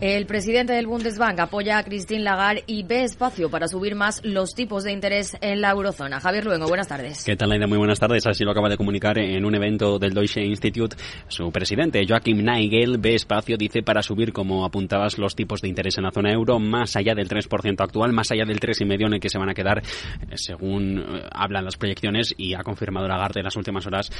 El presidente del Bundesbank apoya a Christine Lagarde y ve espacio para subir más los tipos de interés en la eurozona. Javier Luengo, buenas tardes. ¿Qué tal, Laida? Muy buenas tardes. Así lo acaba de comunicar en un evento del Deutsche Institut su presidente, Joachim Nagel, ve espacio, dice, para subir, como apuntabas, los tipos de interés en la zona euro más allá del 3% actual, más allá del 3,5% en el que se van a quedar, eh, según eh, hablan las proyecciones y ha confirmado Lagarde en las últimas horas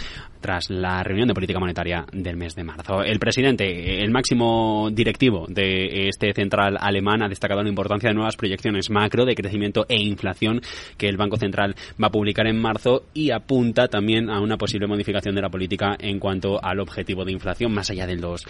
tras la reunión de política monetaria del mes de marzo. El presidente, el máximo directivo de este central alemán ha destacado la importancia de nuevas proyecciones macro de crecimiento e inflación que el Banco Central va a publicar en marzo y apunta también a una posible modificación de la política en cuanto al objetivo de inflación más allá del 2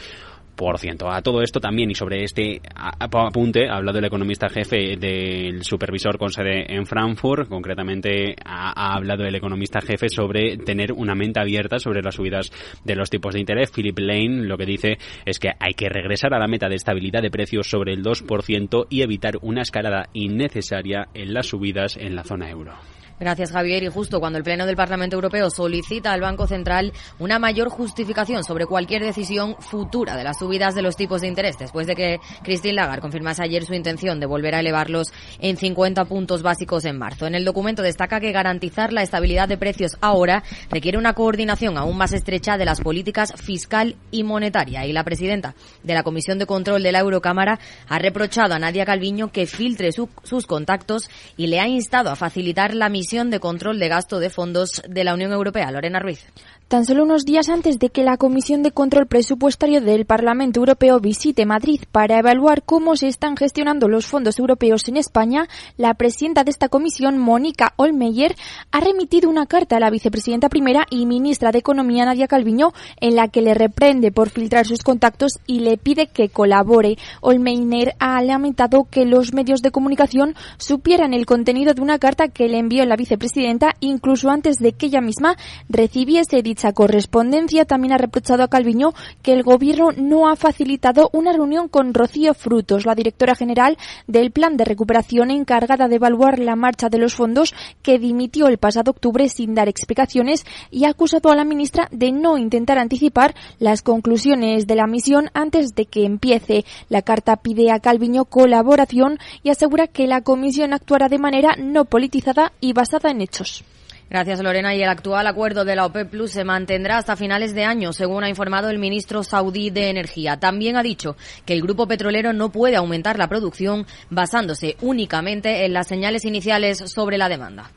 a todo esto también y sobre este apunte ha hablado el economista jefe del supervisor con sede en Frankfurt, concretamente ha, hablado el economista jefe sobre tener una mente abierta sobre las subidas de los tipos de interés. Philip Lane lo que dice es que hay que regresar a la meta de estabilidad de precios sobre el 2% y evitar una escalada innecesaria en las subidas en la zona euro. Gracias, Javier. Y justo cuando el Pleno del Parlamento Europeo solicita al Banco Central una mayor justificación sobre cualquier decisión futura de las subidas de los tipos de interés, después de que Christine Lagarde confirmase ayer su intención de volver a elevarlos en 50 puntos básicos en marzo. En el documento destaca que garantizar la estabilidad de precios ahora requiere una coordinación aún más estrecha de las políticas fiscal y monetaria. Y la presidenta de la Comisión de Control de la Eurocámara ha reprochado a Nadia Calviño que filtre sus contactos y le ha instado a facilitar la misión de Control de Gasto de Fondos de la Unión Europea. Lorena Ruiz. Tan solo unos días antes de que la Comisión de Control Presupuestario del Parlamento Europeo visite Madrid para evaluar cómo se están gestionando los fondos europeos en España, la presidenta de esta comisión, Mónica Olmeyer, ha remitido una carta a la vicepresidenta primera y ministra de Economía, Nadia Calviño, en la que le reprende por filtrar sus contactos y le pide que colabore. Olmeyer ha lamentado que los medios de comunicación supieran el contenido de una carta que le envió la vicepresidenta incluso antes de que ella misma recibiese dicha correspondencia también ha reprochado a Calviño que el Gobierno no ha facilitado una reunión con Rocío Frutos, la directora general del Plan de Recuperación encargada de evaluar la marcha de los fondos que dimitió el pasado octubre sin dar explicaciones y ha acusado a la ministra de no intentar anticipar las conclusiones de la misión antes de que empiece. La carta pide a Calviño colaboración y asegura que la comisión actuará de manera no politizada y basada hechos. Gracias, Lorena. Y el actual acuerdo de la OPEP Plus se mantendrá hasta finales de año, según ha informado el ministro saudí de Energía. También ha dicho que el grupo petrolero no puede aumentar la producción basándose únicamente en las señales iniciales sobre la demanda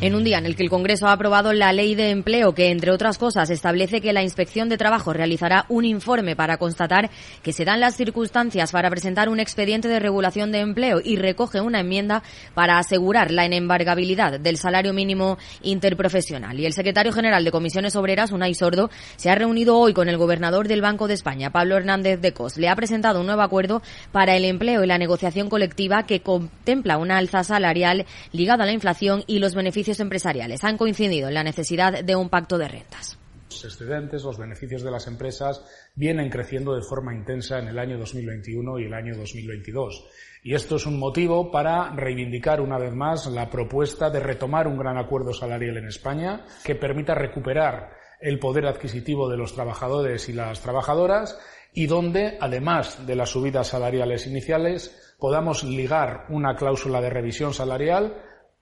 en un día en el que el Congreso ha aprobado la ley de empleo que, entre otras cosas, establece que la Inspección de Trabajo realizará un informe para constatar que se dan las circunstancias para presentar un expediente de regulación de empleo y recoge una enmienda para asegurar la inembargabilidad del salario mínimo interprofesional. Y el secretario general de Comisiones Obreras, Unai Sordo, se ha reunido hoy con el gobernador del Banco de España, Pablo Hernández de Cos. Le ha presentado un nuevo acuerdo para el empleo y la negociación colectiva que contempla una alza salarial ligada a la inflación y los beneficios empresariales han coincidido en la necesidad de un pacto de rentas. Los excedentes, los beneficios de las empresas vienen creciendo de forma intensa en el año 2021 y el año 2022. Y esto es un motivo para reivindicar una vez más la propuesta de retomar un gran acuerdo salarial en España que permita recuperar el poder adquisitivo de los trabajadores y las trabajadoras y donde, además de las subidas salariales iniciales, podamos ligar una cláusula de revisión salarial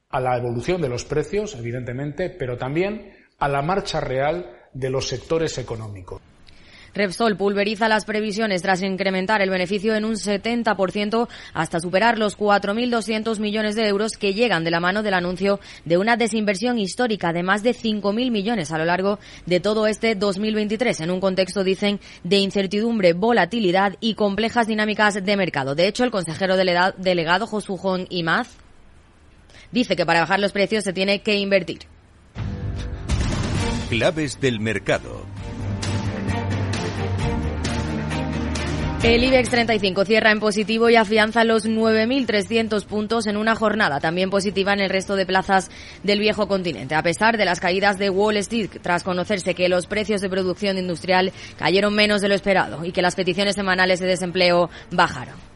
a la evolución de los precios, evidentemente, pero también a la marcha real de los sectores económicos. Repsol pulveriza las previsiones tras incrementar el beneficio en un 70% hasta superar los 4.200 millones de euros que llegan de la mano del anuncio de una desinversión histórica de más de 5.000 millones a lo largo de todo este 2023, en un contexto, dicen, de incertidumbre, volatilidad y complejas dinámicas de mercado. De hecho, el consejero delegado Josujón Imaz dice que para bajar los precios se tiene que invertir. Claves del mercado. El IBEX 35 cierra en positivo y afianza los 9.300 puntos en una jornada también positiva en el resto de plazas del viejo continente. A pesar de las caídas de Wall Street, tras conocerse que los precios de producción industrial cayeron menos de lo esperado y que las peticiones semanales de desempleo bajaron.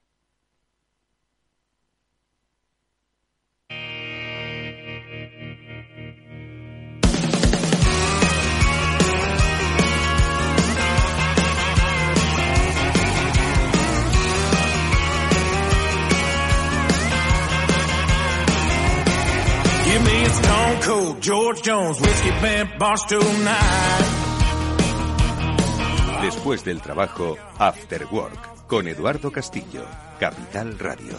George Jones, Whiskey Después del trabajo, After Work, con Eduardo Castillo, Capital Radio.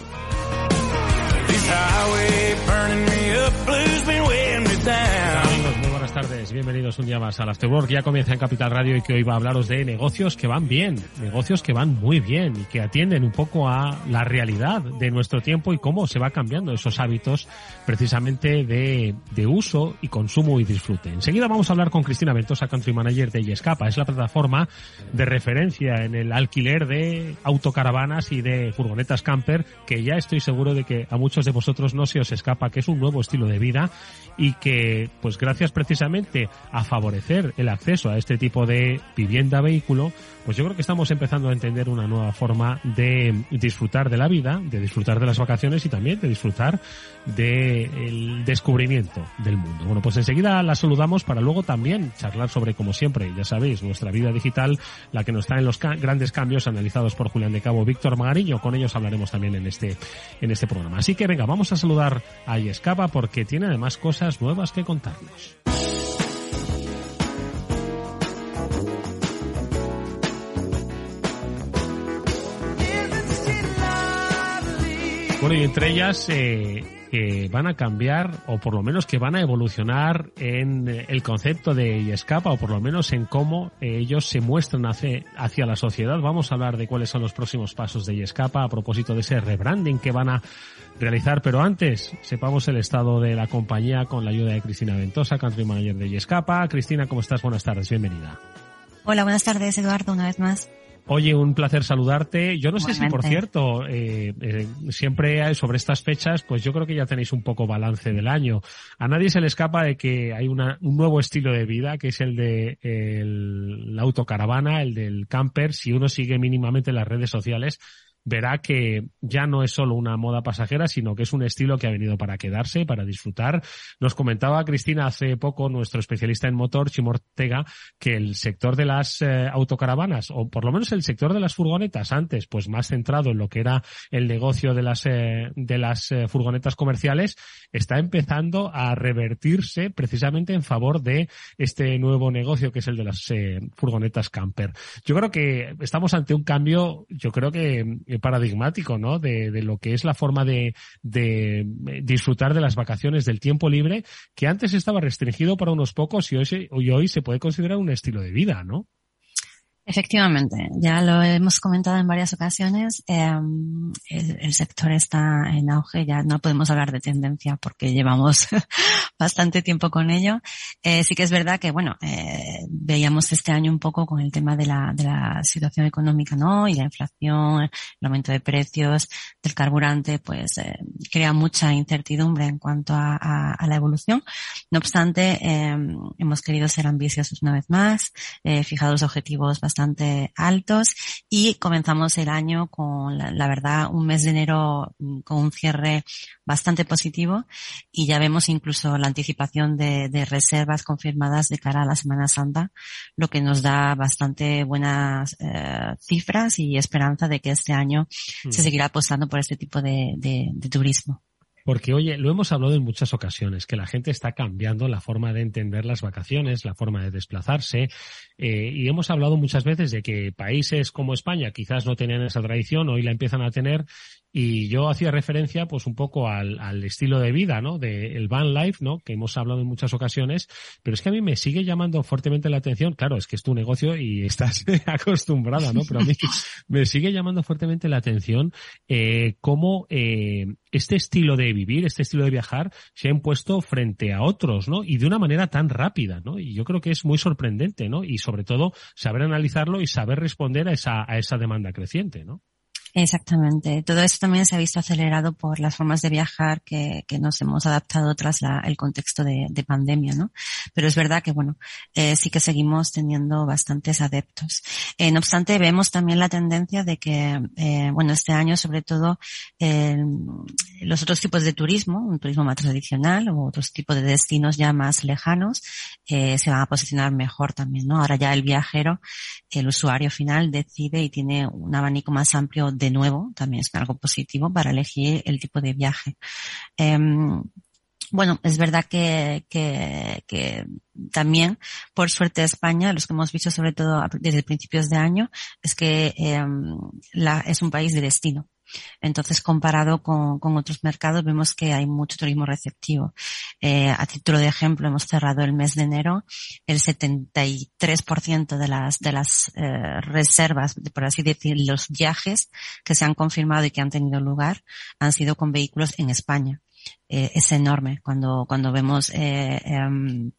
Bienvenidos un día más al Afterwork. Ya comienza en Capital Radio y que hoy va a hablaros de negocios que van bien, negocios que van muy bien y que atienden un poco a la realidad de nuestro tiempo y cómo se va cambiando esos hábitos precisamente de, de uso y consumo y disfrute. Enseguida vamos a hablar con Cristina Ventosa, Country Manager de Yescapa. Es la plataforma de referencia en el alquiler de autocaravanas y de furgonetas camper que ya estoy seguro de que a muchos de vosotros no se os escapa que es un nuevo estilo de vida y que, pues gracias precisamente a favorecer el acceso a este tipo de vivienda vehículo, pues yo creo que estamos empezando a entender una nueva forma de disfrutar de la vida, de disfrutar de las vacaciones y también de disfrutar del descubrimiento del mundo. Bueno, pues enseguida la saludamos para luego también charlar sobre, como siempre, ya sabéis, nuestra vida digital, la que nos está en los grandes cambios analizados por Julián de Cabo, Víctor Magariño. Con ellos hablaremos también en este, en este programa. Así que venga, vamos a saludar a Yescapa porque tiene además cosas nuevas que contarnos. Bueno, y entre ellas eh, que van a cambiar, o por lo menos que van a evolucionar en el concepto de Escapa, o por lo menos en cómo eh, ellos se muestran hacia, la sociedad. Vamos a hablar de cuáles son los próximos pasos de Escapa a propósito de ese rebranding que van a realizar. Pero antes, sepamos el estado de la compañía con la ayuda de Cristina Ventosa, Country Manager de Yescapa. Cristina, ¿cómo estás? Buenas tardes, bienvenida. Hola, buenas tardes, Eduardo, una vez más. Oye, un placer saludarte. Yo no sé si, por cierto, eh, eh, siempre sobre estas fechas, pues yo creo que ya tenéis un poco balance del año. A nadie se le escapa de que hay una, un nuevo estilo de vida, que es el de el, la autocaravana, el del camper. Si uno sigue mínimamente las redes sociales, verá que ya no es solo una moda pasajera, sino que es un estilo que ha venido para quedarse, para disfrutar. Nos comentaba Cristina hace poco, nuestro especialista en motor, Chimortega, que el sector de las eh, autocaravanas, o por lo menos el sector de las furgonetas, antes, pues más centrado en lo que era el negocio de las, eh, de las eh, furgonetas comerciales, está empezando a revertirse precisamente en favor de este nuevo negocio que es el de las furgonetas camper. Yo creo que estamos ante un cambio, yo creo que eh, paradigmático, ¿no? De, de, lo que es la forma de, de, disfrutar de las vacaciones del tiempo libre, que antes estaba restringido para unos pocos y hoy, y hoy se puede considerar un estilo de vida, ¿no? Efectivamente, ya lo hemos comentado en varias ocasiones, eh, el, sector está en auge, ya no podemos hablar de tendencia porque llevamos bastante tiempo con ello. Eh, sí que es verdad que, bueno, eh, veíamos este año un poco con el tema de la, de la situación económica, ¿no? Y la inflación, el aumento de precios del carburante, pues eh, crea mucha incertidumbre en cuanto a, a, a la evolución. No obstante, eh, hemos querido ser ambiciosos una vez más, eh, fijados objetivos bastante bastante altos y comenzamos el año con, la, verdad, un mes de enero mm, con un cierre bastante positivo y ya vemos incluso la anticipación de, reservas confirmadas de cara a la Semana Santa, lo que nos da bastante buenas eh, cifras y esperanza de que este año se mm. seguirá apostando por este tipo de turismo. Porque, oye, lo hemos hablado en muchas ocasiones, que la gente está cambiando la forma de entender las vacaciones, la forma de desplazarse, eh, y hemos hablado muchas veces de que países como España quizás no tenían esa tradición, hoy la empiezan a tener, Y yo hacía referencia, pues, un poco al, al estilo de vida, ¿no? Del van life, ¿no? Que hemos hablado en muchas ocasiones. Pero es que a mí me sigue llamando fuertemente la atención. Claro, es que es tu negocio y estás acostumbrada, ¿no? Pero a mí me sigue llamando fuertemente la atención eh, cómo eh, este estilo de vivir, este estilo de viajar, se ha impuesto frente a otros, ¿no? Y de una manera tan rápida, ¿no? Y yo creo que es muy sorprendente, ¿no? Y sobre todo saber analizarlo y saber responder a esa, a esa demanda creciente, ¿no? Exactamente. Todo esto también se ha visto acelerado por las formas de viajar que, que nos hemos adaptado tras la, el contexto de, de, pandemia, ¿no? Pero es verdad que, bueno, eh, sí que seguimos teniendo bastantes adeptos. Eh, no obstante, vemos también la tendencia de que, eh, bueno, este año sobre todo los otros tipos de turismo, un turismo más tradicional o otros tipos de destinos ya más lejanos, se van a posicionar mejor también, ¿no? Ahora ya el viajero, el usuario final decide y tiene un abanico más amplio de nuevo, también es algo positivo para elegir el tipo de viaje. Eh, bueno, es verdad que, que, que, también, por suerte España, los que hemos visto sobre todo desde principios de año, es que eh, la, es un país de destino. Entonces, comparado con, otros mercados, vemos que hay mucho turismo receptivo. Eh, a título de ejemplo, hemos cerrado el mes de enero, el 73% de las, de las eh, reservas, por así decir, los viajes que se han confirmado y que han tenido lugar han sido con vehículos en España. Eh, es enorme cuando, cuando vemos eh, eh,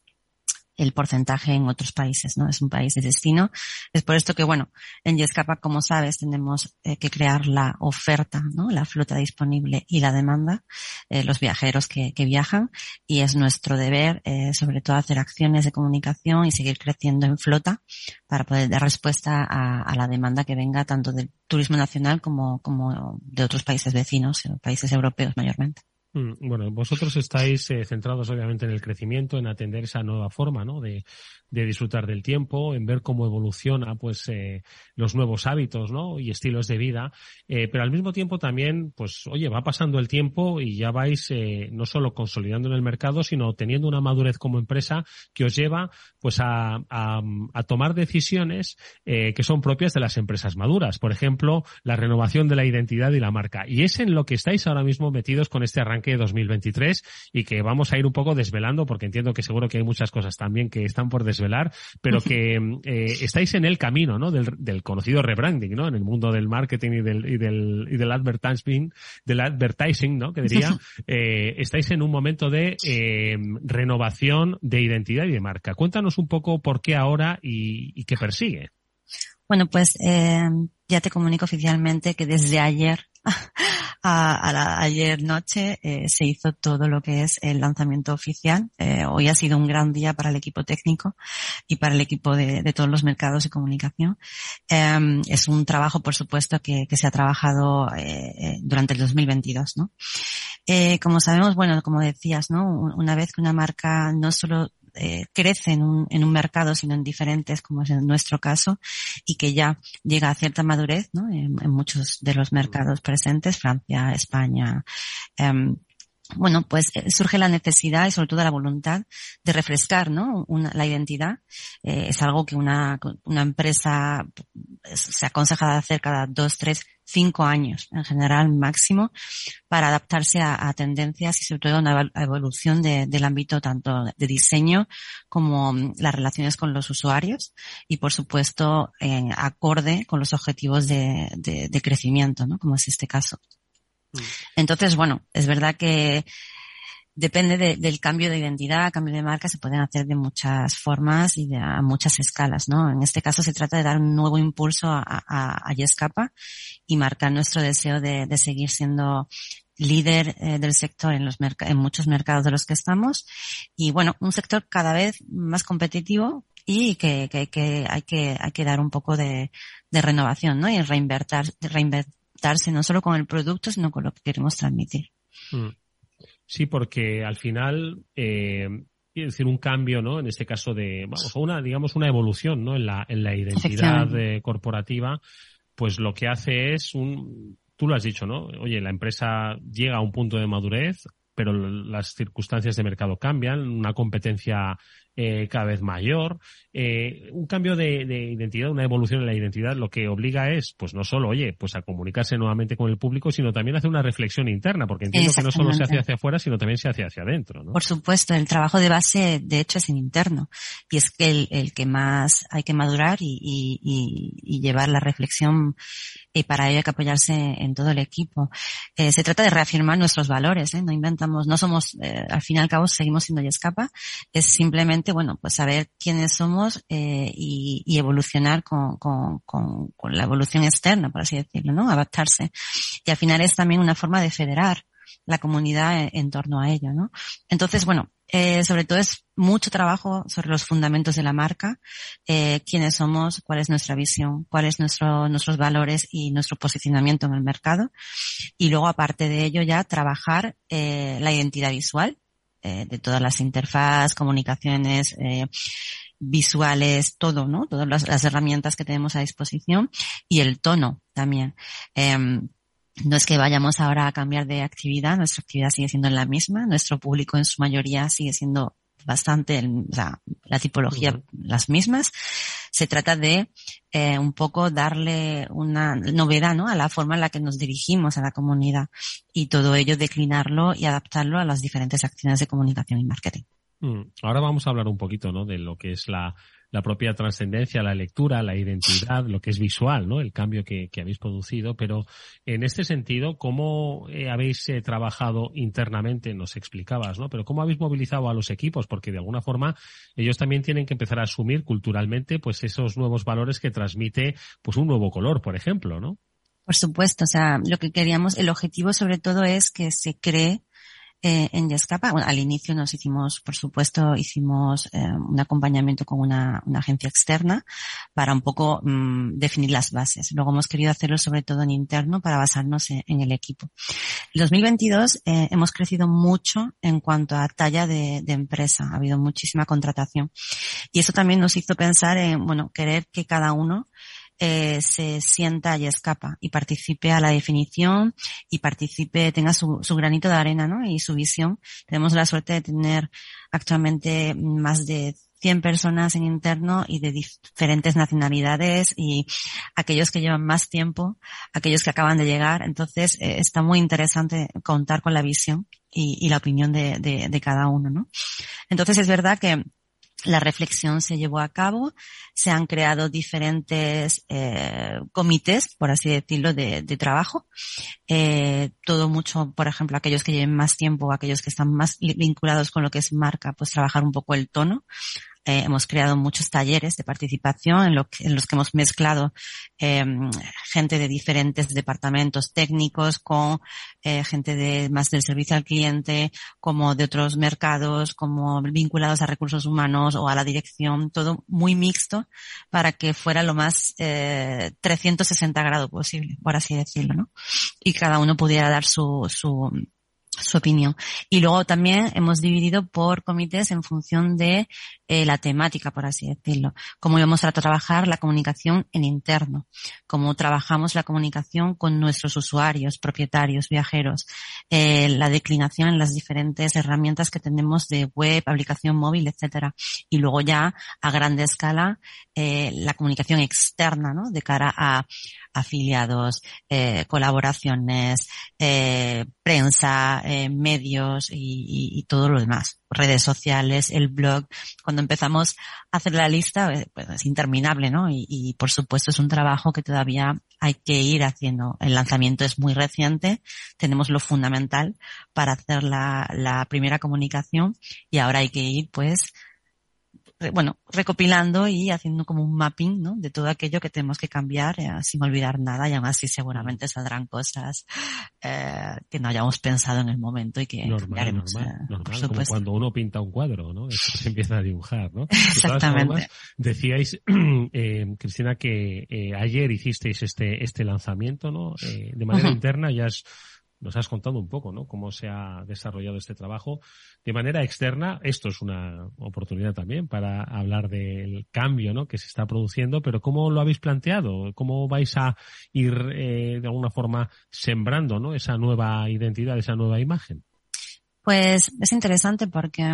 el porcentaje en otros países, ¿no? Es un país de destino. Es por esto que, bueno, en Yescapa, como sabes, tenemos eh, que crear la oferta, ¿no? La flota disponible y la demanda, eh, los viajeros que, que, viajan, y es nuestro deber, eh, sobre todo, hacer acciones de comunicación y seguir creciendo en flota para poder dar respuesta a, a la demanda que venga tanto del turismo nacional como, como de otros países vecinos, países europeos mayormente. Mm, bueno, vosotros estáis eh, centrados obviamente en el crecimiento, en atender esa nueva forma, ¿no? De, de disfrutar del tiempo, en ver cómo evoluciona, pues, eh, los nuevos hábitos, ¿no? Y estilos de vida. Eh, pero al mismo tiempo también, pues, oye, va pasando el tiempo y ya vais eh, no solo consolidando en el mercado, sino teniendo una madurez como empresa que os lleva, pues, a, a, a tomar decisiones eh, que son propias de las empresas maduras. Por ejemplo, la renovación de la identidad y la marca. Y es en lo que estáis ahora mismo metidos con este arranque de 2023 y que vamos a ir un poco desvelando porque entiendo que seguro que hay muchas cosas también que están por desvelar, pero que eh, estáis en el camino, ¿no? Del, del, conocido rebranding, ¿no? En el mundo del marketing y del, y del, y del advertising, del advertising, ¿no? Que diría, eh, estáis en un momento de eh, renovación de identidad y de marca. Cuéntanos un poco por qué ahora y, y qué persigue. Bueno, pues eh, ya te comunico oficialmente que desde ayer a, la, ayer noche eh, se hizo todo lo que es el lanzamiento oficial. Eh, hoy ha sido un gran día para el equipo técnico y para el equipo de, todos los mercados de comunicación. Eh, es un trabajo, por supuesto, que, que se ha trabajado eh, durante el 2022, ¿no? Como sabemos, bueno, como decías, ¿no? Una vez que una marca no solo eh, crece en un, en un mercado, sino en diferentes, como es en nuestro caso, y que ya llega a cierta madurez ¿no? en, en muchos de los mercados presentes, Francia, España, eh, bueno, pues surge la necesidad y sobre todo la voluntad de refrescar, ¿no? Una, la identidad. Eh, es algo que una, empresa se aconseja de hacer cada dos, tres, cinco años, en general máximo, para adaptarse a, tendencias y sobre todo a una evolución de, del ámbito tanto de diseño como las relaciones con los usuarios y, por supuesto, en acorde con los objetivos de crecimiento, ¿no? Como es este caso. Entonces, bueno, es verdad que depende de, del cambio de identidad, cambio de marca, se pueden hacer de muchas formas y de, a muchas escalas, ¿no? En este caso se trata de dar un nuevo impulso a, a, Yescapa y marcar nuestro deseo de, seguir siendo líder eh, del sector en los muchos mercados de los que estamos y bueno, un sector cada vez más competitivo y que, hay que dar un poco de, renovación, ¿no? Y reinvertir, no solo con el producto, sino con lo que queremos transmitir. Sí, porque al final, eh, quiere decir un cambio, ¿no? En este caso de, vamos, una, digamos, una evolución, ¿no? En la, en la identidad eh, corporativa, pues lo que hace es un, tú lo has dicho, ¿no? Oye, la empresa llega a un punto de madurez, pero las circunstancias de mercado cambian, una competencia eh, cada vez mayor. Eh, un cambio de, de, identidad, una evolución en la identidad, lo que obliga es, pues no solo, oye, pues a comunicarse nuevamente con el público, sino también hacer una reflexión interna, porque entiendo que no solo se hace hacia afuera, sino también se hace hacia adentro. ¿no? Por supuesto, el trabajo de base, de hecho, es en interno. Y es que el, el que más hay que madurar y, y, y llevar la reflexión y para ello hay que apoyarse en todo el equipo. Eh, se trata de reafirmar nuestros valores, ¿eh? no inventamos, no somos, eh, al fin y al cabo seguimos siendo Yescapa, es simplemente, bueno, pues saber quiénes somos eh, y, y, evolucionar con, con, con, con, la evolución externa, por así decirlo, ¿no? Adaptarse. Y al final es también una forma de federar la comunidad en, en torno a ello, ¿no? Entonces, bueno, eh, sobre todo es mucho trabajo sobre los fundamentos de la marca, eh, quiénes somos, cuál es nuestra visión, cuáles nuestro, nuestros valores y nuestro posicionamiento en el mercado. Y luego, aparte de ello, ya trabajar eh, la identidad visual eh, de todas las interfaces, comunicaciones, eh, visuales, todo, ¿no? Todas las, las, herramientas que tenemos a disposición y el tono también. Eh, no es que vayamos ahora a cambiar de actividad, nuestra actividad sigue siendo la misma, nuestro público en su mayoría sigue siendo bastante sea, la tipología uh -huh. las mismas. Se trata de eh, un poco darle una novedad ¿no? a la forma en la que nos dirigimos a la comunidad y todo ello declinarlo y adaptarlo a las diferentes acciones de comunicación y marketing. Mm. Ahora vamos a hablar un poquito ¿no? de lo que es la, la propia trascendencia, la lectura, la identidad, lo que es visual, ¿no? El cambio que, habéis producido. Pero en este sentido, ¿cómo eh, habéis eh, trabajado internamente? Nos explicabas, ¿no? Pero ¿cómo habéis movilizado a los equipos? Porque de alguna forma ellos también tienen que empezar a asumir culturalmente, pues esos nuevos valores que transmite, pues un nuevo color, por ejemplo, ¿no? Por supuesto, o sea, lo que queríamos, el objetivo sobre todo es que se cree eh, en Yescapa. Bueno, al inicio nos hicimos, por supuesto, hicimos eh, un acompañamiento con una, agencia externa para un poco mmm, definir las bases. Luego hemos querido hacerlo sobre todo en interno para basarnos en, en el equipo. En 2022 eh, hemos crecido mucho en cuanto a talla de, de, empresa. Ha habido muchísima contratación. Y eso también nos hizo pensar en, bueno, querer que cada uno eh, se sienta y escapa y participe a la definición y participe, tenga su, su, granito de arena ¿no? y su visión. Tenemos la suerte de tener actualmente más de 100 personas en interno y de diferentes nacionalidades y aquellos que llevan más tiempo, aquellos que acaban de llegar. Entonces, eh, está muy interesante contar con la visión y, y la opinión de, de, de cada uno, ¿no? Entonces, es verdad que la reflexión se llevó a cabo, se han creado diferentes eh, comités, por así decirlo, de, de trabajo. Eh, todo mucho, por ejemplo, aquellos que lleven más tiempo, aquellos que están más vinculados con lo que es marca, pues trabajar un poco el tono. Eh, hemos creado muchos talleres de participación en, lo que, en los que hemos mezclado eh, gente de diferentes departamentos técnicos con eh, gente de más del servicio al cliente, como de otros mercados, como vinculados a recursos humanos o a la dirección, todo muy mixto para que fuera lo más 360 grados posible, por así decirlo, ¿no? Y cada uno pudiera dar su, su su opinión. Y luego también hemos dividido por comités en función de eh, la temática, por así decirlo. Cómo íbamos a trabajar la comunicación en interno, cómo trabajamos la comunicación con nuestros usuarios, propietarios, viajeros, eh, la declinación en las diferentes herramientas que tenemos de web, aplicación móvil, etcétera. Y luego ya a grande escala eh, la comunicación externa, ¿no? De cara a afiliados, colaboraciones, prensa, medios y, todo lo demás, redes sociales, el blog. Cuando empezamos a hacer la lista, eh, pues es interminable, ¿no? Y, por supuesto es un trabajo que todavía hay que ir haciendo. El lanzamiento es muy reciente, tenemos lo fundamental para hacer la primera comunicación y ahora hay que ir, pues, bueno, recopilando y haciendo como un mapping, ¿no? De todo aquello que tenemos que cambiar eh, sin olvidar nada y aún así seguramente saldrán cosas eh, que no hayamos pensado en el momento y que normal, cambiaremos. Normal, eh, normal, como cuando uno pinta un cuadro, ¿no? Después se empieza a dibujar, ¿no? Exactamente. Formas, decíais, eh, Cristina, que eh, ayer hicisteis este, este lanzamiento, ¿no? de manera uh -huh. interna ya es nos has contado un poco, ¿no? Cómo se ha desarrollado este trabajo. De manera externa, esto es una oportunidad también para hablar del cambio, ¿no? Que se está produciendo, pero ¿cómo lo habéis planteado? ¿Cómo vais a ir, eh, de alguna forma, sembrando, ¿no? Esa nueva identidad, esa nueva imagen. Pues es interesante porque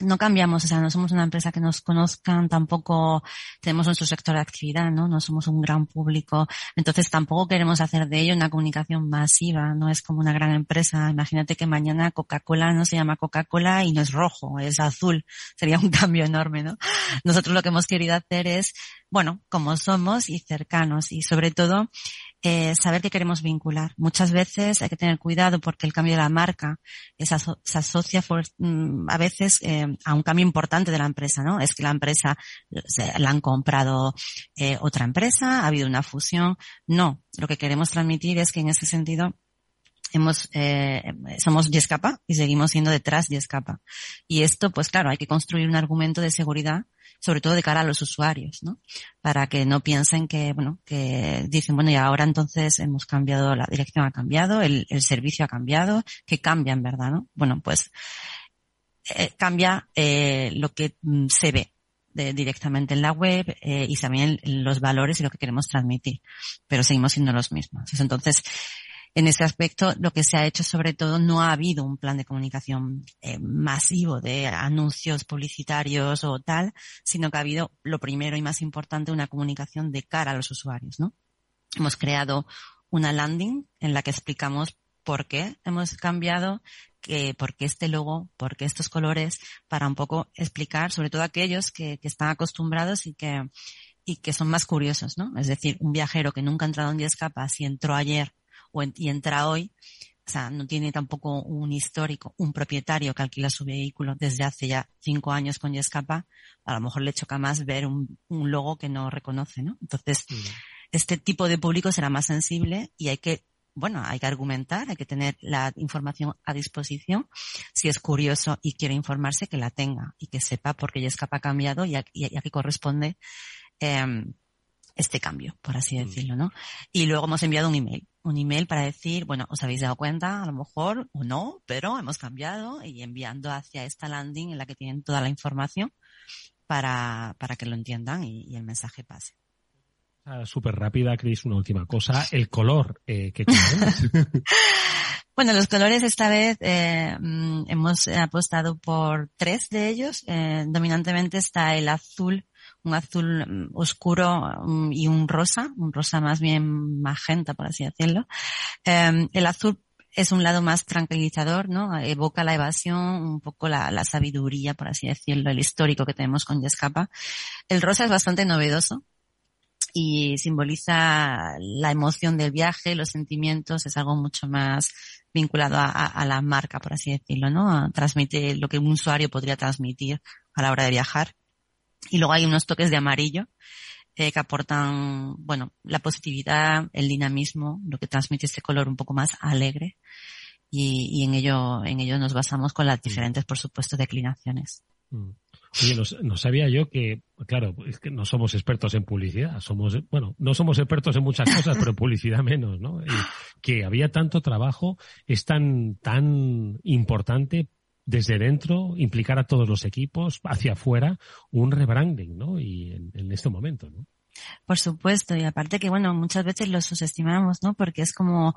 no cambiamos, o sea, no somos una empresa que nos conozcan, tampoco tenemos nuestro sector de actividad, ¿no? No somos un gran público, entonces tampoco queremos hacer de ello una comunicación masiva, no es como una gran empresa. Imagínate que mañana Coca-Cola no se llama Coca-Cola y no es rojo, es azul, sería un cambio enorme, ¿no? Nosotros lo que hemos querido hacer es, bueno, como somos y cercanos y sobre todo eh, saber que queremos vincular. Muchas veces hay que tener cuidado porque el cambio de la marca se, asocia mm, a veces eh, a un cambio importante de la empresa, ¿no? Es que la empresa se, la han comprado eh, otra empresa, ha habido una fusión. No, lo que queremos transmitir es que en ese sentido hemos eh, somos Yescapa y seguimos siendo detrás Yescapa. Y esto, pues claro, hay que construir un argumento de seguridad sobre todo de cara a los usuarios, ¿no? Para que no piensen que, bueno, que dicen, bueno, y ahora entonces hemos cambiado, la dirección ha cambiado, el, el servicio ha cambiado, que cambia en verdad, ¿no? Bueno, pues eh, cambia eh, lo que mm, se ve directamente en la web eh, y también los valores y lo que queremos transmitir, pero seguimos siendo los mismos. Entonces, en ese aspecto lo que se ha hecho sobre todo no ha habido un plan de comunicación eh, masivo de anuncios publicitarios o tal, sino que ha habido lo primero y más importante una comunicación de cara a los usuarios, ¿no? Hemos creado una landing en la que explicamos por qué hemos cambiado, que, por qué este logo, por qué estos colores, para un poco explicar, sobre todo aquellos que, que están acostumbrados y que, y que son más curiosos, ¿no? Es decir, un viajero que nunca ha entrado en 10 capas y entró ayer o y entra hoy, o sea, no tiene tampoco un histórico, un propietario que alquila su vehículo desde hace ya cinco años con Yescapa, a lo mejor le choca más ver un, un logo que no reconoce, ¿no? Entonces, este tipo de público será más sensible y hay que bueno, hay que argumentar, hay que tener la información a disposición. Si es curioso y quiere informarse, que la tenga y que sepa por qué Yescapa ha cambiado y a, qué corresponde eh, este cambio, por así mm. decirlo, ¿no? Y luego hemos enviado un email, un email para decir, bueno, os habéis dado cuenta, a lo mejor, o no, pero hemos cambiado y enviando hacia esta landing en la que tienen toda la información para, para que lo entiendan y, el mensaje pase. Ah, Súper rápida, Cris, una última cosa. El color eh, que Bueno, los colores esta vez eh, mm, hemos apostado por tres de ellos. Eh, dominantemente está el azul un azul mm, oscuro mm, y un rosa, un rosa más bien magenta, por así decirlo. Em, el azul es un lado más tranquilizador, ¿no? Evoca la evasión, un poco la, la sabiduría, por así decirlo, el histórico que tenemos con Yescapa. El rosa es bastante novedoso, y simboliza la emoción del viaje, los sentimientos, es algo mucho más vinculado a, a, la marca, por así decirlo, ¿no? Transmite lo que un usuario podría transmitir a la hora de viajar. Y luego hay unos toques de amarillo eh, que aportan, bueno, la positividad, el dinamismo, lo que transmite este color un poco más alegre. Y, y en ello, en ello nos basamos con las diferentes, por supuesto, declinaciones. Mm. Oye, no, sabía yo que, claro, es que no somos expertos en publicidad, somos, bueno, no somos expertos en muchas cosas, pero en publicidad menos, ¿no? Y que había tanto trabajo, es tan, tan importante desde dentro, implicar a todos los equipos, hacia afuera, un rebranding, ¿no? Y en, en este momento, ¿no? Por supuesto, y aparte que, bueno, muchas veces los subestimamos, ¿no? Porque es como,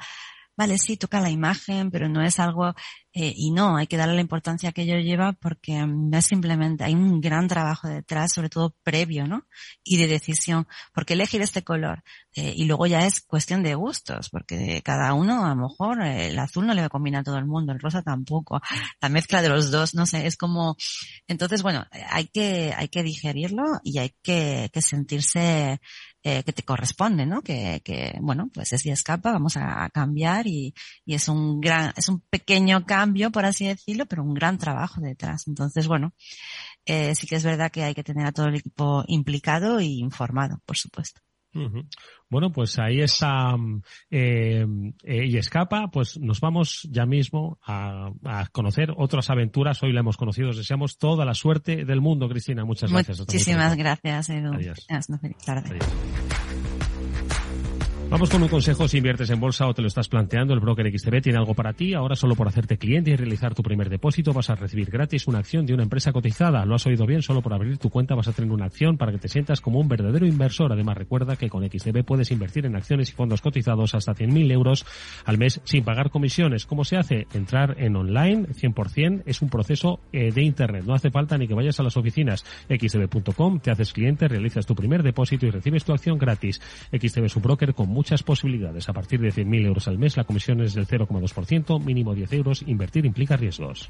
vale, sí, toca la imagen, pero no es algo eh, y no, hay que darle la importancia que ello lleva porque mm, no es simplemente, hay un gran trabajo detrás, sobre todo previo, ¿no? Y de decisión. porque elegir este color? Eh, y luego ya es cuestión de gustos, porque cada uno, a lo mejor, eh, el azul no le combina a todo el mundo, el rosa tampoco. La mezcla de los dos, no sé, es como, entonces, bueno, hay que, hay que digerirlo y hay que, que sentirse eh, que te corresponde, ¿no? Que, que, bueno, pues es y escapa, vamos a, a cambiar y, y, es un gran, es un pequeño cambio por así decirlo, pero un gran trabajo detrás. Entonces, bueno, eh, sí que es verdad que hay que tener a todo el equipo implicado y informado, por supuesto. Bueno, pues ahí está eh, eh, y escapa, pues nos vamos ya mismo a, conocer otras aventuras. Hoy la hemos conocido, os deseamos toda la suerte del mundo, Cristina. Muchas gracias. Muchísimas gracias, Edu. Adiós. Buenas, feliz tarde. Adiós. Vamos con un consejo si inviertes en bolsa o te lo estás planteando. El broker XTB tiene algo para ti. Ahora solo por hacerte cliente y realizar tu primer depósito vas a recibir gratis una acción de una empresa cotizada. Lo has oído bien, solo por abrir tu cuenta vas a tener una acción para que te sientas como un verdadero inversor. Además recuerda que con XTB puedes invertir en acciones y fondos cotizados hasta 100.000 euros al mes sin pagar comisiones. ¿Cómo se hace? Entrar en online 100% es un proceso eh, de Internet. No hace falta ni que vayas a las oficinas. xtb.com, te haces cliente, realizas tu primer depósito y recibes tu acción gratis. XTB es un broker con muchas posibilidades. A partir de 100.000 euros al mes, la comisión es del 0,2%, mínimo 10 euros. Invertir implica riesgos.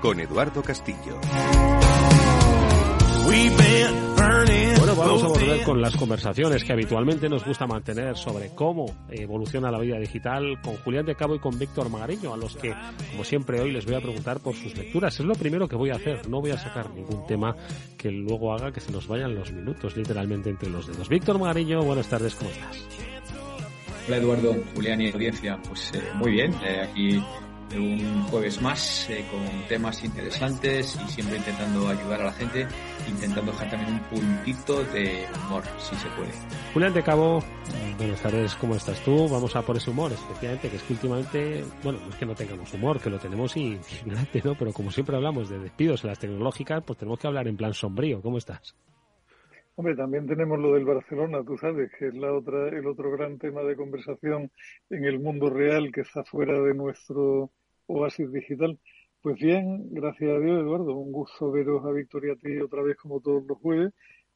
Con Eduardo Castillo. Bueno, vamos a volver con las conversaciones que habitualmente nos gusta mantener sobre cómo evoluciona la vida digital con Julián de Cabo y con Víctor Magariño, a los que, como siempre hoy, les voy a preguntar por sus lecturas. Es lo primero que voy a hacer, no voy a sacar ningún tema que luego haga que se nos vayan los minutos literalmente entre los dedos. Víctor Magariño, buenas tardes, ¿cómo estás? Hola Eduardo, Julián y audiencia, pues eh, muy bien, eh, aquí un jueves más eh, con temas interesantes y siempre intentando ayudar a la gente, intentando dejar también un puntito de humor, si se puede. Julián de Cabo, buenas tardes, ¿cómo estás tú? Vamos a por ese humor, especialmente, que es que últimamente, bueno, no es que no tengamos humor, que lo tenemos y ignorante, ¿no? Pero como siempre hablamos de despidos en las tecnológicas, pues tenemos que hablar en plan sombrío. ¿Cómo estás? Hombre, también tenemos lo del Barcelona, tú sabes, que es la otra, el otro gran tema de conversación en el mundo real que está fuera de nuestro oasis digital. Pues bien, gracias a Dios, Eduardo, un gusto veros a Victoria a ti otra vez como todos los jueves.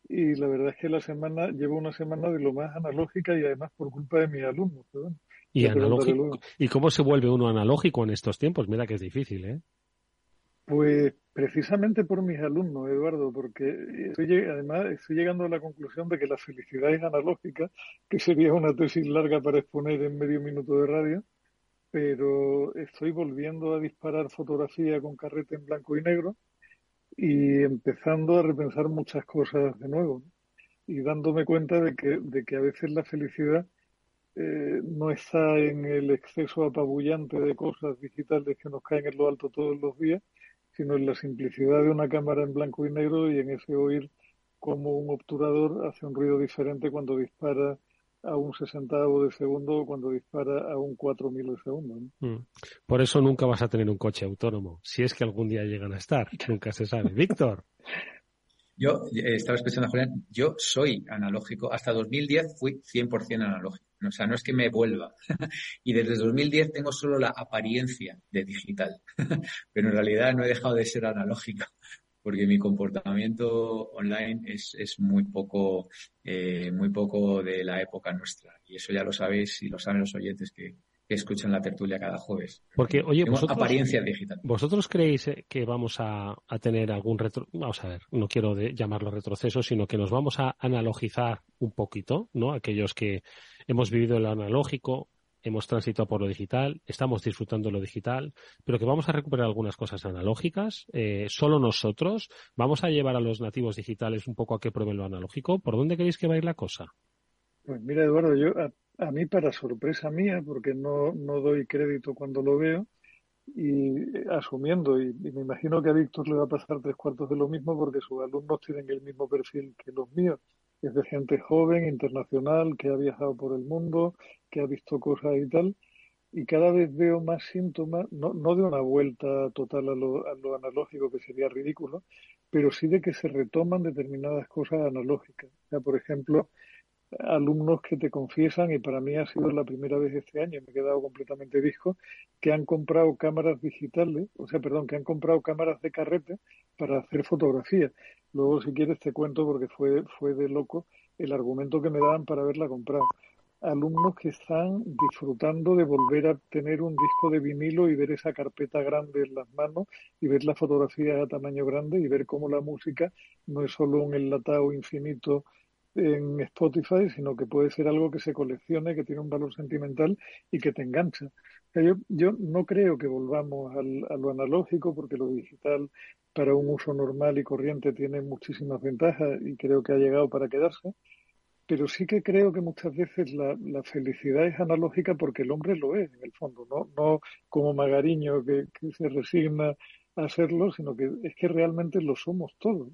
Y la verdad es que la semana, llevo una semana de lo más analógica y además por culpa de mis alumnos. ¿Y, analógico? ¿Y cómo se vuelve uno analógico en estos tiempos? Mira que es difícil, ¿eh? Pues precisamente por mis alumnos, Eduardo, porque estoy, además estoy llegando a la conclusión de que la felicidad es analógica, que sería una tesis larga para exponer en medio minuto de radio, pero estoy volviendo a disparar fotografía con carrete en blanco y negro y empezando a repensar muchas cosas de nuevo, y dándome cuenta de que, de que a veces la felicidad eh, no está en el exceso apabullante de cosas digitales que nos caen en lo alto todos los días, sino en la simplicidad de una cámara en blanco y negro y en ese oír cómo un obturador hace un ruido diferente cuando dispara a un sesentavo de segundo cuando dispara a un cuatro milisegundos. ¿no? Mm. Por eso nunca vas a tener un coche autónomo, si es que algún día llegan a estar. Nunca se sabe. Víctor. Yo eh, estaba escuchando a Julián, yo soy analógico, hasta 2010 fui 100% analógico, o sea, no es que me vuelva. y desde 2010 tengo solo la apariencia de digital, pero en realidad no he dejado de ser analógico, porque mi comportamiento online es, es muy poco, eh, muy poco de la época nuestra. Y eso ya lo sabéis y lo saben los oyentes que, que escuchan la tertulia cada jueves. Porque, oye, Tengo vosotros, apariencia digital. ¿vosotros creéis eh, que vamos a, a tener algún retro... Vamos a ver, no quiero de- llamarlo retroceso, sino que nos vamos a analogizar un poquito, ¿no? Aquellos que hemos vivido lo analógico, hemos transitado por lo digital, estamos disfrutando lo digital, pero que vamos a recuperar algunas cosas analógicas, eh, solo nosotros, vamos a llevar a los nativos digitales un poco a que prueben lo analógico. ¿Por dónde queréis que va a ir la cosa? Pues mira, Eduardo, yo a, a mí para sorpresa mía, porque no, no doy crédito cuando lo veo, y asumiendo, y, y me imagino que a Víctor le va a pasar tres cuartos de lo mismo porque sus alumnos tienen el mismo perfil que los míos, es de gente joven, internacional, que ha viajado por el mundo, que ha visto cosas y tal, y cada vez veo más síntomas, no, no de una vuelta total a lo, a lo analógico, que sería ridículo, pero sí de que se retoman determinadas cosas analógicas. O sea, por ejemplo, alumnos que te confiesan, y para mí ha sido la primera vez este año, me he quedado completamente disco, que han comprado cámaras digitales, o sea, perdón, que han comprado cámaras de carrete para hacer fotografías. Luego, si quieres, te cuento porque fue, fue de loco el argumento que me daban para haberla comprado. Alumnos que están disfrutando de volver a tener un disco de vinilo y ver esa carpeta grande en las manos y ver las fotografías a tamaño grande y ver cómo la música no es solo un enlatado infinito en Spotify, sino que puede ser algo que se coleccione, que tiene un valor sentimental y que te engancha. yo, yo no creo que volvamos al, a lo analógico porque lo digital para un uso normal y corriente tiene muchísimas ventajas y creo que ha llegado para quedarse, pero sí que creo que muchas veces la, la felicidad es analógica porque el hombre lo es, en el fondo, no, no como Magariño que, se resigna a hacerlo, sino que es que realmente lo somos todos.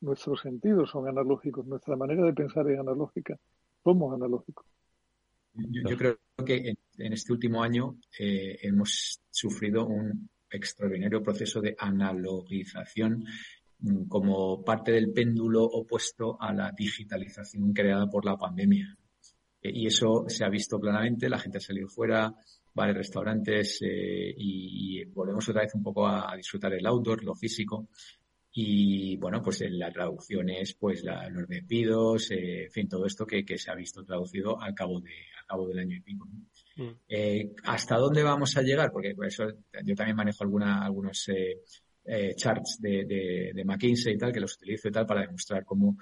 Nuestros sentidos son analógicos, nuestra manera de pensar es analógica, somos analógicos. Yo, creo que en, este último año eh, hemos sufrido un extraordinario proceso de analogización mm, como parte del péndulo opuesto a la digitalización creada por la pandemia. Eh, y eso se ha visto claramente, la gente ha salido fuera, a restaurantes eh, y, volvemos otra vez un poco a, disfrutar el outdoor, lo físico. Y bueno, pues en la traducción es pues la, los despidos, eh, en fin, todo esto que, que, se ha visto traducido al cabo de al cabo del año y pico. ¿no? Mm. Eh, ¿Hasta dónde vamos a llegar? Porque por eso yo también manejo alguna, algunos eh, eh, charts de, de, de, McKinsey y tal, que los utilizo y tal para demostrar cómo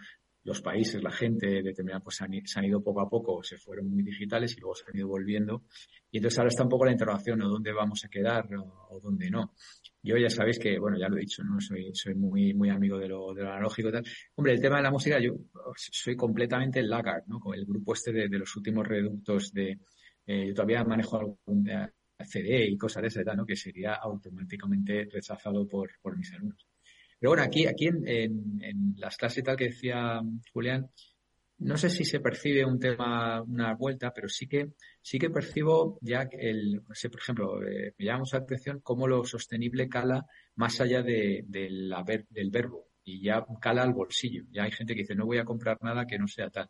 los países, la gente determinada, pues se han ido poco a poco, se fueron muy digitales y luego se han ido volviendo. Y entonces ahora está un poco la interrogación, ¿no? ¿Dónde vamos a quedar o, o dónde no? Yo ya sabéis que, bueno, ya lo he dicho, ¿no? Soy, soy muy, muy amigo de lo, de lo analógico y tal. Hombre, el tema de la música, yo soy completamente laggard, ¿no? Con el grupo este de, los últimos reductos de, eh, yo todavía manejo algún eh, CD y cosas de esa, ¿no? Que sería automáticamente rechazado por, por mis alumnos. Pero bueno, aquí, aquí en, en, en las clases y tal que decía Julián, no sé si se percibe un tema, una vuelta, pero sí que, sí que percibo ya el, sé, por ejemplo, eh, me llama mucha atención cómo lo sostenible cala más allá de, de la ver, del verbo y ya cala al bolsillo. Ya hay gente que dice, no voy a comprar nada que no sea tal.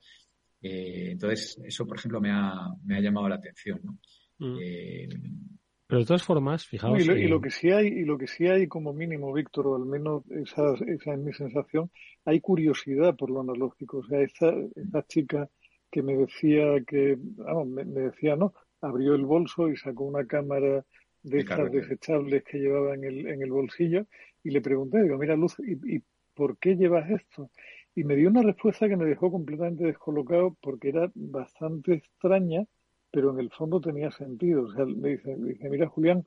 Eh, entonces, eso, por ejemplo, me ha, me ha llamado la atención, ¿no? Mm. Eh, pero de todas formas, fijaos. Y lo, y lo, que sí hay, y lo que sí hay como mínimo, Víctor, o al menos esa, esa es mi sensación, hay curiosidad por lo analógico. O sea, esa, esa chica que me decía que, vamos, me, me, decía, no, abrió el bolso y sacó una cámara de estas desechables que llevaba en el, en el bolsillo y le pregunté, digo, mira, Luz, ¿y, ¿y por qué llevas esto? Y me dio una respuesta que me dejó completamente descolocado porque era bastante extraña pero en el fondo tenía sentido. O sea, me dice, me dice mira Julián,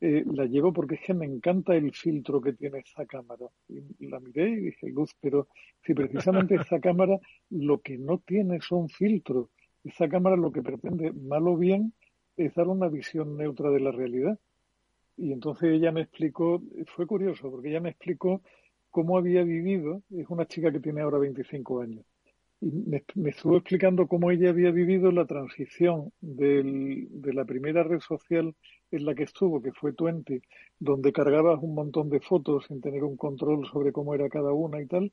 eh, la llevo porque es que me encanta el filtro que tiene esta cámara. Y la miré y dije, Luz, pero si precisamente esta cámara lo que no tiene son filtros. Esta cámara lo que pretende, mal o bien, es dar una visión neutra de la realidad. Y entonces ella me explicó, fue curioso, porque ella me explicó cómo había vivido, es una chica que tiene ahora 25 años, y me, me, estuvo explicando cómo ella había vivido la transición del, de la primera red social en la que estuvo, que fue Twenty, donde cargabas un montón de fotos sin tener un control sobre cómo era cada una y tal,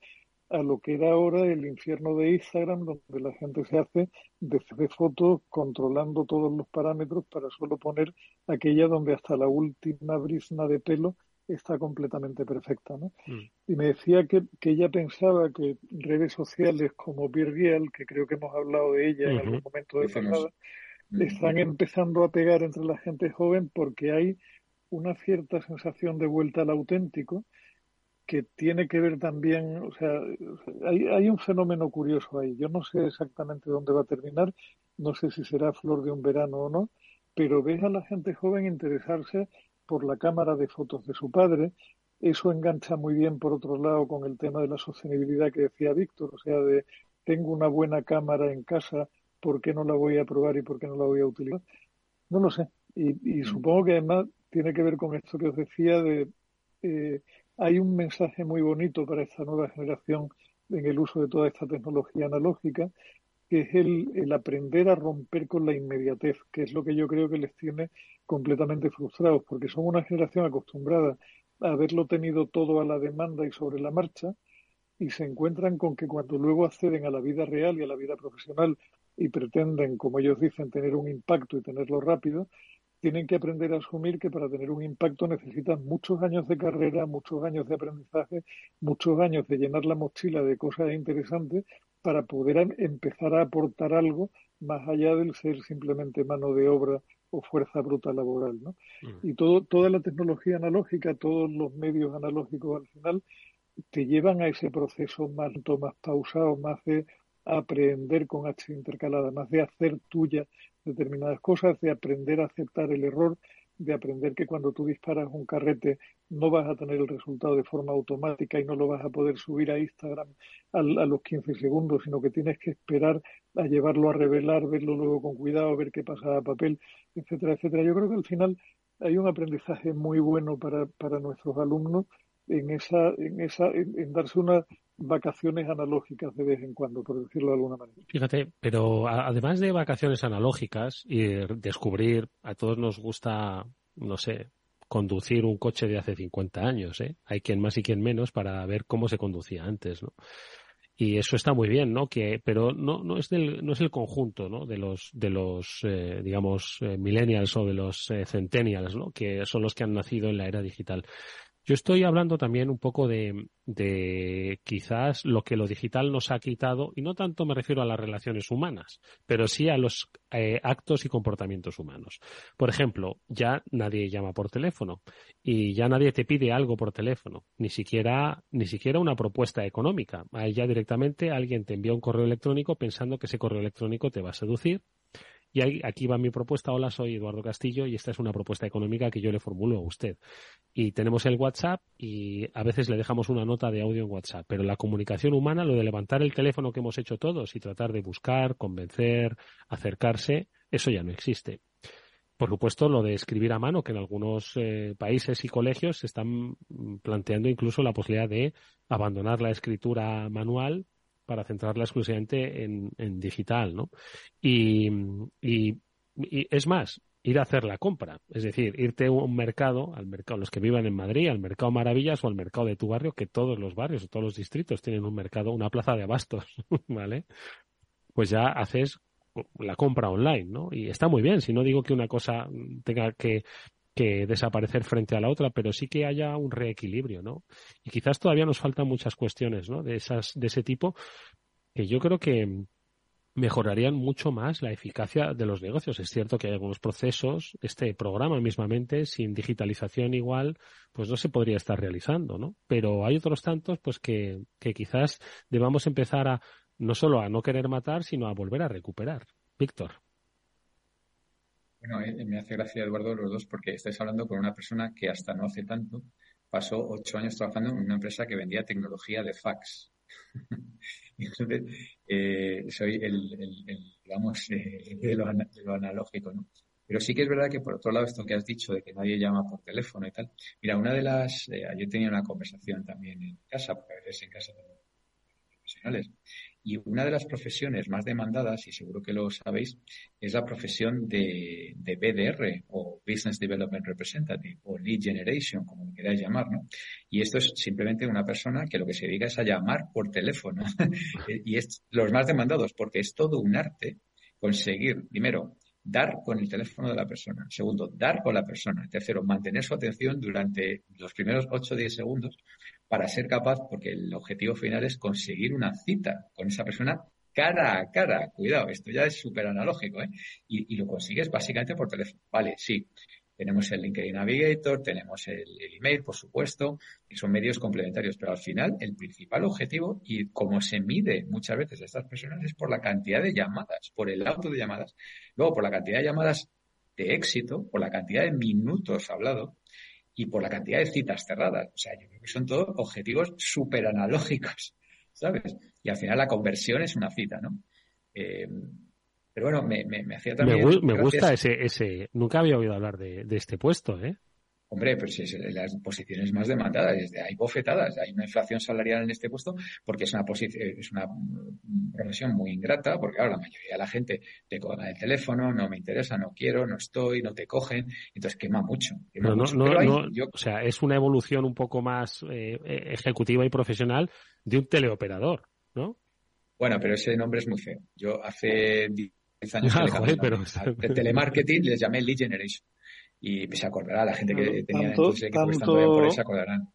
a lo que era ahora el infierno de Instagram, donde la gente se hace desde fotos controlando todos los parámetros para solo poner aquella donde hasta la última brisna de pelo está completamente perfecta, ¿no? Mm. Y me decía que, que, ella pensaba que redes sociales como Virgial, que creo que hemos hablado de ella uh -huh. en algún momento de pasada, están empezando a pegar entre la gente joven porque hay una cierta sensación de vuelta al auténtico que tiene que ver también, o sea, hay, hay un fenómeno curioso ahí. Yo no sé exactamente dónde va a terminar, no sé si será flor de un verano o no, pero ves a la gente joven interesarse por la cámara de fotos de su padre. Eso engancha muy bien, por otro lado, con el tema de la sostenibilidad que decía Víctor, o sea, de tengo una buena cámara en casa, ¿por qué no la voy a probar y por qué no la voy a utilizar? No lo sé. Y, y supongo que además tiene que ver con esto que os decía de eh, hay un mensaje muy bonito para esta nueva generación en el uso de toda esta tecnología analógica, que es el, el aprender a romper con la inmediatez, que es lo que yo creo que les tiene completamente frustrados, porque son una generación acostumbrada a haberlo tenido todo a la demanda y sobre la marcha, y se encuentran con que cuando luego acceden a la vida real y a la vida profesional y pretenden, como ellos dicen, tener un impacto y tenerlo rápido, tienen que aprender a asumir que para tener un impacto necesitan muchos años de carrera, muchos años de aprendizaje, muchos años de llenar la mochila de cosas interesantes para poder empezar a aportar algo más allá del ser simplemente mano de obra o fuerza bruta laboral. ¿no? Mm. Y todo, toda la tecnología analógica, todos los medios analógicos al final te llevan a ese proceso más, más pausado, más de aprender con H intercalada, más de hacer tuya determinadas cosas, de aprender a aceptar el error, de aprender que cuando tú disparas un carrete no vas a tener el resultado de forma automática y no lo vas a poder subir a Instagram a, los 15 segundos, sino que tienes que esperar a llevarlo a revelar, verlo luego con cuidado, ver qué pasa a papel, etcétera, etcétera. Yo creo que al final hay un aprendizaje muy bueno para, para nuestros alumnos en esa, en esa, en, darse unas vacaciones analógicas de vez en cuando, por decirlo de alguna manera. Fíjate, pero además de vacaciones analógicas y descubrir, a todos nos gusta, no sé, conducir un coche de hace 50 años, ¿eh? Hay quien más y quien menos para ver cómo se conducía antes, ¿no? Y eso está muy bien, ¿no? Que, pero no, no es del, no es el conjunto, ¿no? De los, de los, eh, digamos, eh, millennials o de los eh, centennials, ¿no? Que son los que han nacido en la era digital. Yo estoy hablando también un poco de, de, quizás lo que lo digital nos ha quitado, y no tanto me refiero a las relaciones humanas, pero sí a los eh, actos y comportamientos humanos. Por ejemplo, ya nadie llama por teléfono y ya nadie te pide algo por teléfono, ni siquiera, ni siquiera una propuesta económica. Ya directamente alguien te envía un correo electrónico pensando que ese correo electrónico te va a seducir y aquí va mi propuesta. Hola, soy Eduardo Castillo y esta es una propuesta económica que yo le formulo a usted. Y tenemos el WhatsApp y a veces le dejamos una nota de audio en WhatsApp. Pero la comunicación humana, lo de levantar el teléfono que hemos hecho todos y tratar de buscar, convencer, acercarse, eso ya no existe. Por supuesto, lo de escribir a mano, que en algunos eh, países y colegios se están planteando incluso la posibilidad de abandonar la escritura manual para centrarla exclusivamente en, en digital, ¿no? Y, y, es más, ir a hacer la compra, es decir, irte a un mercado, al mercado, los que vivan en Madrid, al mercado Maravillas o al mercado de tu barrio, que todos los barrios o todos los distritos tienen un mercado, una plaza de abastos, ¿vale? Pues ya haces la compra online, ¿no? Y está muy bien, si no digo que una cosa tenga que que desaparecer frente a la otra, pero sí que haya un reequilibrio, ¿no? Y quizás todavía nos faltan muchas cuestiones, ¿no? De esas, de ese tipo, que yo creo que mejorarían mucho más la eficacia de los negocios. Es cierto que hay algunos procesos, este programa mismamente, sin digitalización igual, pues no se podría estar realizando, ¿no? Pero hay otros tantos, pues que, que quizás debamos empezar a, no solo a no querer matar, sino a volver a recuperar. Víctor. Bueno, eh, me hace gracia, Eduardo, los dos, porque estáis hablando con una persona que hasta no hace tanto pasó ocho años trabajando en una empresa que vendía tecnología de fax. Entonces, eh, soy el, digamos, eh, de, lo, analógico, ¿no? Pero sí que es verdad que, por otro lado, esto que has dicho de que nadie llama por teléfono y tal. Mira, una de las, eh, yo tenía una conversación también en casa, porque a veces en casa también profesionales, y una de las profesiones más demandadas, y seguro que lo sabéis, es la profesión de, BDR o Business Development Representative o Lead Generation, como queráis llamar. Y esto es simplemente una persona que lo que se dedica es a llamar por teléfono. y es los más demandados porque es todo un arte conseguir, primero, dar con el teléfono de la persona. Segundo, dar con la persona. Tercero, mantener su atención durante los primeros 8 o 10 segundos para ser capaz, porque el objetivo final es conseguir una cita con esa persona cara a cara. Cuidado, esto ya es súper analógico, ¿eh? Y, y, lo consigues básicamente por teléfono. Vale, sí. Tenemos el LinkedIn Navigator, tenemos el, email, por supuesto, que son medios complementarios, pero al final el principal objetivo y cómo se mide muchas veces a estas personas es por la cantidad de llamadas, por el auto de llamadas, luego por la cantidad de llamadas de éxito, por la cantidad de minutos hablado y por la cantidad de citas cerradas. O sea, yo creo que son todos objetivos súper analógicos, ¿sabes? Y al final la conversión es una cita, ¿no? Eh, pero bueno, me, me, hacía también... Me, gusta ese, ese... Nunca había oído hablar de, de este puesto, ¿eh? Hombre, pero si es las posiciones más demandadas, hay bofetadas, hay una inflación salarial en este puesto porque es una posición, es una profesión muy ingrata, porque claro, la mayoría de la gente te coge el teléfono, no me interesa, no quiero, no estoy, no te cogen, entonces quema mucho. no, No, O sea, es una evolución un poco más eh, ejecutiva y profesional de un teleoperador, ¿no? Bueno, pero ese nombre es muy feo. Yo hace 10 años que pero... de telemarketing les llamé Lead Generation y se acordará la gente que tenía tanto, entonces que tanto, por se acordarán.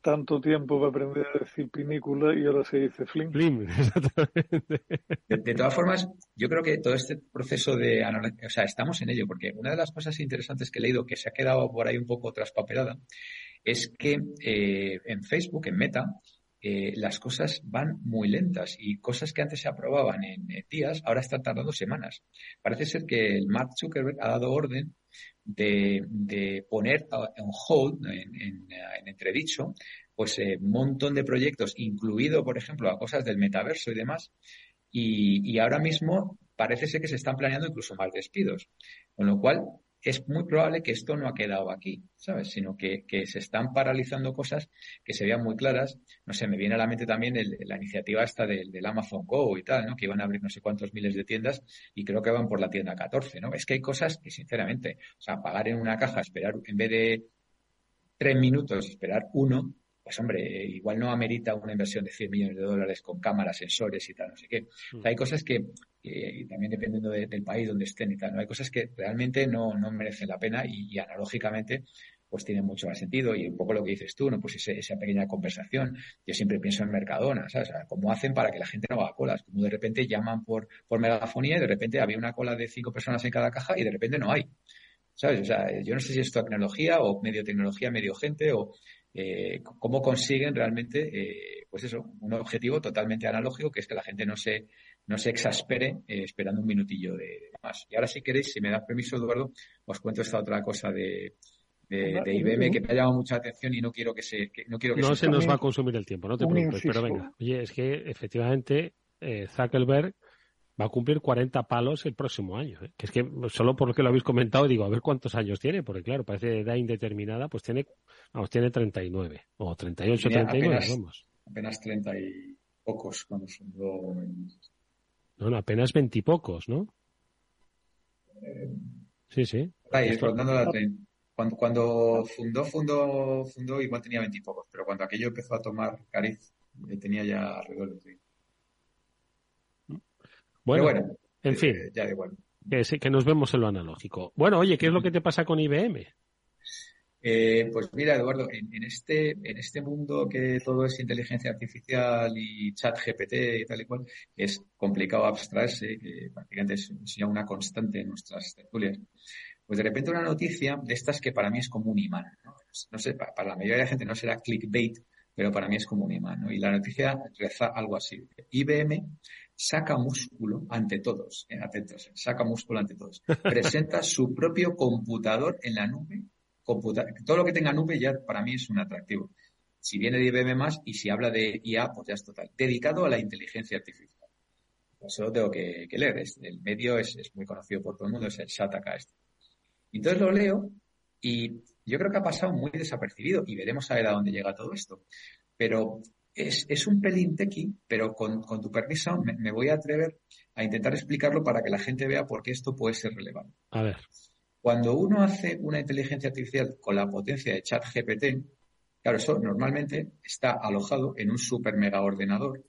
Tanto tiempo para aprender a decir pinícula y ahora se dice flim. Flim, exactamente. De, todas formas, yo creo que todo este proceso de o sea, estamos en ello, porque una de las cosas interesantes que he leído que se ha quedado por ahí un poco traspapelada es que eh, en Facebook, en Meta, eh, las cosas van muy lentas y cosas que antes se aprobaban en, días ahora están tardando semanas. Parece ser que el Mark Zuckerberg ha dado orden de, poner en hold, en, entredicho, pues eh, un montón de proyectos, incluido, por ejemplo, a cosas del metaverso y demás, y, y ahora mismo parece ser que se están planeando incluso más despidos. Con lo cual, es muy probable que esto no ha quedado aquí, ¿sabes? Sino que, se están paralizando cosas que se vean muy claras. No sé, me viene a la mente también la iniciativa esta del, Amazon Go y tal, ¿no? Que iban a abrir no sé cuántos miles de tiendas y creo que van por la tienda 14, ¿no? Es que hay cosas que, sinceramente, o sea, pagar en una caja, esperar, en vez de tres minutos, esperar uno, pues hombre, igual no amerita una inversión de 100 millones de dólares con cámaras, sensores y tal, no sé qué. O sea, hay cosas que, y también dependiendo del país donde estén y tal, ¿no? hay cosas que realmente no, no merecen la pena y, analógicamente pues tiene mucho más sentido y un poco lo que dices tú, ¿no? Pues esa pequeña conversación. Yo siempre pienso en Mercadona, ¿sabes? O sea, ¿Cómo hacen para que la gente no haga colas? Como de repente llaman por, por megafonía y de repente había una cola de cinco personas en cada caja y de repente no hay. ¿Sabes? O sea, yo no sé si es tecnología o medio tecnología, medio gente o eh, cómo consiguen realmente, eh, pues eso, un objetivo totalmente analógico que es que la gente no se, no se exaspere eh, esperando un minutillo de, más. Y ahora si queréis, si me das permiso, Eduardo, os cuento esta otra cosa de, de, IBM que me ha llamado mucha atención y no quiero que se no quiero que no se, nos va a consumir el tiempo no te preocupes pero venga. Oye es que efectivamente eh, Zuckerberg va a cumplir 40 palos el próximo año ¿eh? que es que solo porque lo habéis comentado digo a ver cuántos años tiene porque claro parece de edad indeterminada pues tiene vamos tiene 39 o 38 39 apenas, vamos apenas 30 y pocos cuando fundó no, no, apenas veintipocos, ¿no? Eh, sí, sí. Ahí, la cuando, cuando fundó, fundó, fundó, igual tenía veintipocos, pero cuando aquello empezó a tomar cariz, tenía ya alrededor de Bueno, bueno, en fin. Eh, ya igual. Que, que nos vemos en lo analógico. Bueno, oye, ¿qué es lo que te pasa con IBM? Eh, pues mira, Eduardo, en, este, en este mundo que todo es inteligencia artificial y chat GPT y tal y cual, es complicado abstraerse, que prácticamente es, ya una constante en nuestras tertulias, pues de repente una noticia de estas que para mí es como un imán. No, sé, para, la mayoría de la gente no será clickbait, pero para mí es como un imán. Y la noticia reza algo así. IBM saca músculo ante todos, eh, atentos, saca músculo ante todos. Presenta su propio computador en la nube todo lo que tenga nube ya para mí es un atractivo. Si viene de IBM más y si habla de IA, pues ya es total. Dedicado a la inteligencia artificial. Eso lo tengo que, leer. el medio es, muy conocido por todo el mundo, es el Shataka este. Entonces lo leo y yo creo que ha pasado muy desapercibido y veremos a ver a dónde llega todo esto. Pero es, un pelín tequi, pero con, tu permiso me, me, voy a atrever a intentar explicarlo para que la gente vea por qué esto puede ser relevante. A ver. Cuando uno hace una inteligencia artificial con la potencia de ChatGPT, claro, eso normalmente está alojado en un super mega ordenador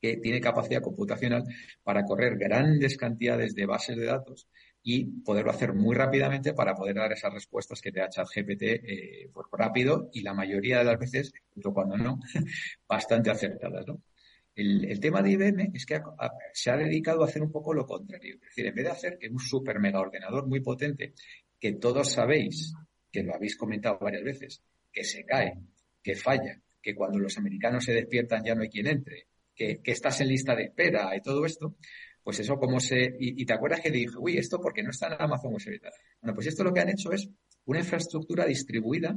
que tiene capacidad computacional para correr grandes cantidades de bases de datos y poderlo hacer muy rápidamente para poder dar esas respuestas que te da ChatGPT eh, pues rápido y la mayoría de las veces, cuando no, bastante acertadas, ¿no? El, tema de IBM es que se ha dedicado a hacer un poco lo contrario. Es decir, en vez de hacer que un super mega ordenador muy potente, que todos sabéis, que lo habéis comentado varias veces, que se cae, que falla, que cuando los americanos se despiertan ya no hay quien entre, que, estás en lista de espera y todo esto, pues eso como se... Y, te acuerdas que dije, uy, esto porque no está en Amazon Web Bueno, pues esto lo que han hecho es una infraestructura distribuida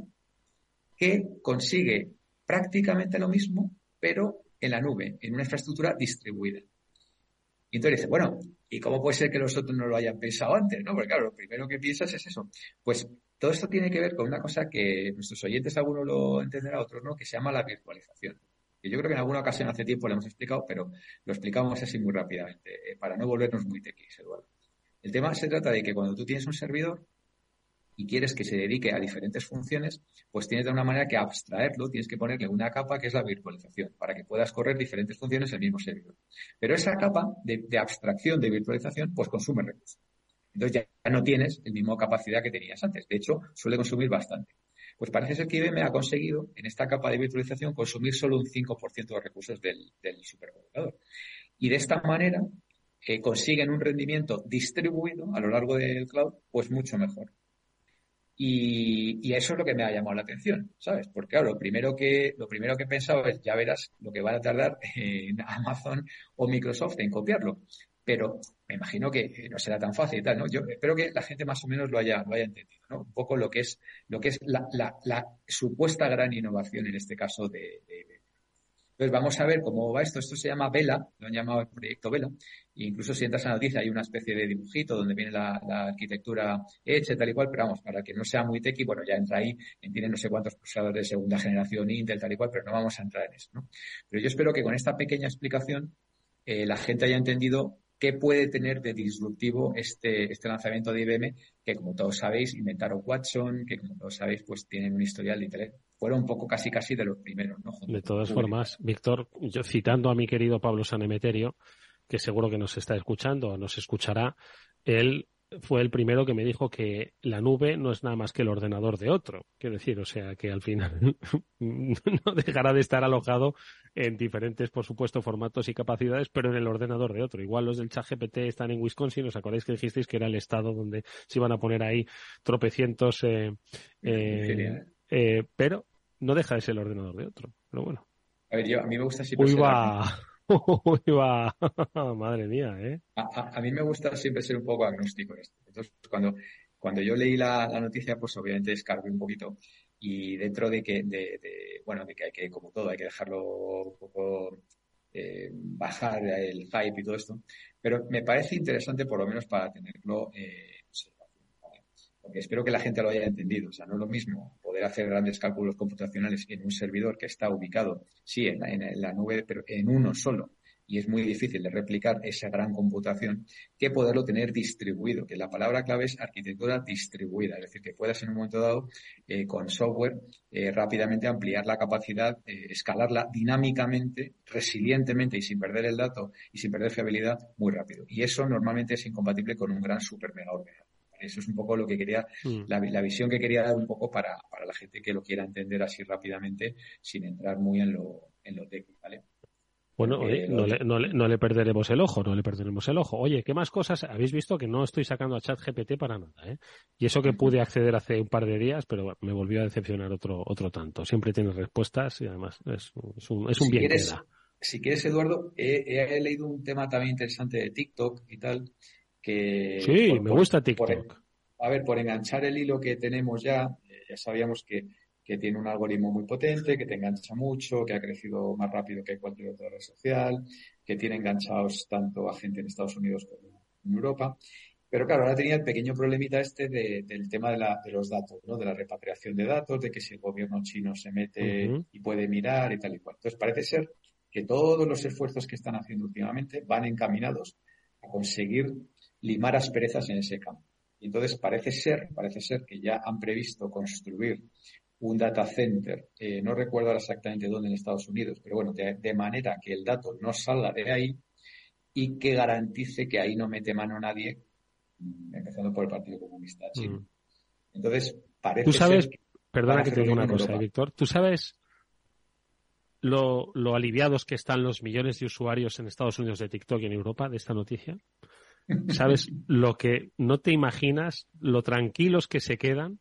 que consigue prácticamente lo mismo, pero en la nube, en una infraestructura distribuida. Y entonces dice, bueno, ¿y cómo puede ser que los otros no lo hayan pensado antes? ¿no? Porque claro, lo primero que piensas es eso. Pues todo esto tiene que ver con una cosa que nuestros oyentes algunos lo entenderán, otros no, que se llama la virtualización. Yo creo que en alguna ocasión hace tiempo lo hemos explicado, pero lo explicamos así muy rápidamente, eh, para no volvernos muy tequis, Eduardo. El tema se trata de que cuando tú tienes un servidor y quieres que se dedique a diferentes funciones, pues tienes de una manera que abstraerlo, tienes que ponerle una capa que es la virtualización, para que puedas correr diferentes funciones en el mismo servidor. Pero esa capa de, de abstracción, de virtualización, pues consume recursos. Entonces ya no tienes la misma capacidad que tenías antes. De hecho, suele consumir bastante. Pues parece ser que IBM ha conseguido, en esta capa de virtualización, consumir solo un 5% de recursos del, supercomputador. Y de esta manera eh, consiguen un rendimiento distribuido a lo largo del cloud, pues mucho mejor. Y, eso es lo que me ha llamado la atención, ¿sabes? Porque claro, lo primero que, lo primero que he pensado es, ya verás lo que van a tardar en Amazon o Microsoft en copiarlo pero me imagino que no será tan fácil y tal, ¿no? Yo espero que la gente más o menos lo haya, lo haya entendido, ¿no? Un poco lo que es, lo que es la, supuesta gran innovación en este caso de, de, Entonces vamos a ver cómo va esto. Esto se llama Vela, lo han llamado el proyecto Vela. E incluso si entras a la noticia hay una especie de dibujito donde viene la, arquitectura hecha tal y cual, pero vamos, para que no sea muy tequi, bueno, ya entra ahí, tiene no sé cuántos procesadores de segunda generación Intel tal y cual, pero no vamos a entrar en eso. Pero yo espero que con esta pequeña explicación eh, la gente haya entendido qué puede tener de disruptivo este, este lanzamiento de IBM, que como todos sabéis, inventaron Watson, que como todos sabéis, pues tienen un historial de interés. Fueron un poco casi casi de los primeros, ¿no? de todas formas, Víctor, yo citando a mi querido Pablo Sanemeterio, que seguro que nos está escuchando o nos escuchará, él fue el primero que me dijo que la nube no es nada más que el ordenador de otro. Quiero decir, o sea, que al final no dejará de estar alojado en diferentes, por supuesto, formatos y capacidades, pero en el ordenador de otro. Igual los del chat GPT están en Wisconsin, ¿os acordáis que dijisteis que era el estado donde se iban a poner ahí tropecientos, eh, eh, eh, pero no deja de ser el ordenador de otro. Pero bueno. A ver, yo, a mí me gusta siempre Uy, va. Va. Madre mía, ¿eh? A, a, mí me gusta siempre ser un poco agnóstico esto. Entonces, cuando, cuando yo leí la, noticia, pues obviamente escarbé un poquito y dentro de que, de, de, bueno, de que hay que, como todo, hay que dejarlo un poco eh, bajar el hype y todo esto, pero me parece interesante por lo menos para tenerlo eh, porque espero que la gente lo haya entendido. O sea, no es lo mismo poder hacer grandes cálculos computacionales en un servidor que está ubicado, sí, en la, en la nube, pero en uno solo, y es muy difícil de replicar esa gran computación, que poderlo tener distribuido, que la palabra clave es arquitectura distribuida, es decir, que puedas en un momento dado eh, con software eh, rápidamente ampliar la capacidad, eh, escalarla dinámicamente, resilientemente y sin perder el dato y sin perder fiabilidad muy rápido. Y eso normalmente es incompatible con un gran super mega ordenador. Eso es un poco lo que quería, mm. la, la, visión que quería dar un poco para, para la gente que lo quiera entender así rápidamente sin entrar muy en lo, en lo técnico, ¿vale? Bueno, oye, no, le, no, le, no, le, perderemos el ojo, no le perderemos el ojo. Oye, ¿qué más cosas? Habéis visto que no estoy sacando a chat GPT para nada, ¿eh? Y eso que pude acceder hace un par de días, pero me volvió a decepcionar otro, otro tanto. Siempre tiene respuestas y además es, es un, es un si bien quieres. Si quieres, Eduardo, he, he, leído un tema también interesante de TikTok y tal, que... Sí, por, me gusta TikTok. Por, a ver, por enganchar el hilo que tenemos ya, eh, ya sabíamos que que tiene un algoritmo muy potente, que te engancha mucho, que ha crecido más rápido que cualquier otra red social, que tiene enganchados tanto a gente en Estados Unidos como en Europa. Pero claro, ahora tenía el pequeño problemita este de, del tema de, la, de, los datos, ¿no? De la repatriación de datos, de que si el gobierno chino se mete uh -huh. y puede mirar y tal y cual. Entonces parece ser que todos los esfuerzos que están haciendo últimamente van encaminados a conseguir limar asperezas en ese campo. Y entonces parece ser, parece ser que ya han previsto construir un data center, eh, no recuerdo exactamente dónde en Estados Unidos, pero bueno, de, de, manera que el dato no salga de ahí y que garantice que ahí no mete mano nadie, empezando por el Partido Comunista Chino. Mm. Entonces, parece ¿Tú sabes, ser que perdona que te diga una cosa, Europa. Víctor, ¿tú sabes lo, lo aliviados que están los millones de usuarios en Estados Unidos de TikTok y en Europa de esta noticia? ¿Sabes lo que no te imaginas, lo tranquilos que se quedan?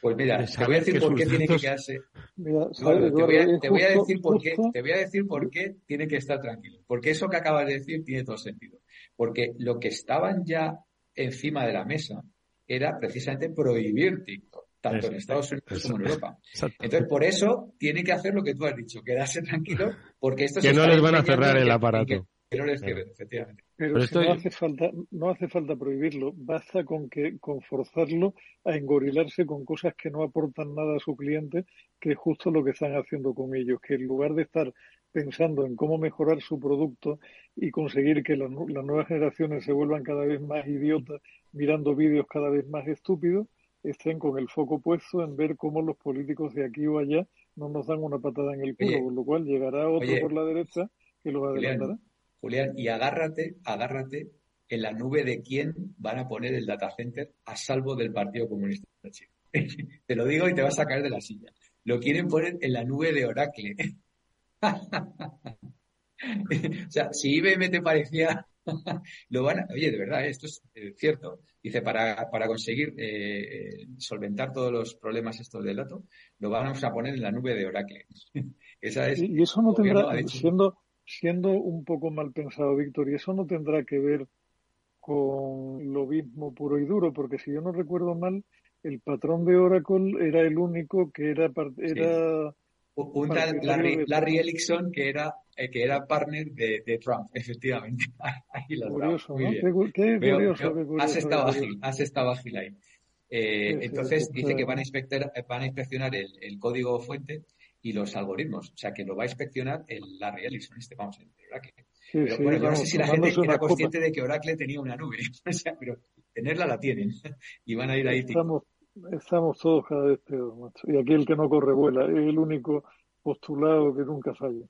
Pues mira, te voy a decir por qué datos... tiene que quedarse. Mira, no, te, voy a, te voy a decir por qué, te voy a decir por qué tiene que estar tranquilo. Porque eso que acabas de decir tiene todo sentido. Porque lo que estaban ya encima de la mesa era precisamente prohibir TikTok, tanto eso, en Estados Unidos eso, como en Europa. Exacto. Entonces, por eso tiene que hacer lo que tú has dicho, quedarse tranquilo, porque esto que se no les van a cerrar el aparato. Que, no les cierren, efectivamente. Pero, si no hace falta, no hace falta prohibirlo, basta con que, con forzarlo a engorilarse con cosas que no aportan nada a su cliente, que es justo lo que están haciendo con ellos, que en lugar de estar pensando en cómo mejorar su producto y conseguir que las, las nuevas generaciones se vuelvan cada vez más idiotas mirando vídeos cada vez más estúpidos, estén con el foco puesto en ver cómo los políticos de aquí o allá no nos dan una patada en el culo, con lo cual llegará otro por la derecha que los adelantará. Julián, y agárrate, agárrate en la nube de quién van a poner el data center a salvo del Partido Comunista Chino. te lo digo y te vas a caer de la silla. Lo quieren poner en la nube de Oracle. o sea, si IBM te parecía, lo van a, oye, de verdad, esto es eh, cierto. Dice, para, para conseguir eh, solventar todos los problemas estos del dato, lo vamos a poner en la nube de Oracle. Esa es, y eso no tendrá, siendo, siendo un poco mal pensado, Víctor, y eso no tendrá que ver con lo mismo puro y duro, porque si yo no recuerdo mal, el patrón de Oracle era el único que era, era un tal Larry, Larry Ellison que era eh, que era partner de, Trump, efectivamente. ahí curioso, ¿no? Qué, curioso, Has estado ágil, has estado ágil ahí. Eh, entonces dice que van a inspeccionar, van a inspeccionar el, el, código fuente y los algoritmos. O sea, que lo va a inspeccionar el Larry Ellison, este, vamos, el Oracle. pero bueno, yo no sé si la gente era consciente de que Oracle tenía una nube. o sea, pero tenerla la tienen. y van a ir ahí. Estamos, estamos todos cada vez peor, macho. Y aquí el que no corre vuela. Es el único postulado que nunca falla.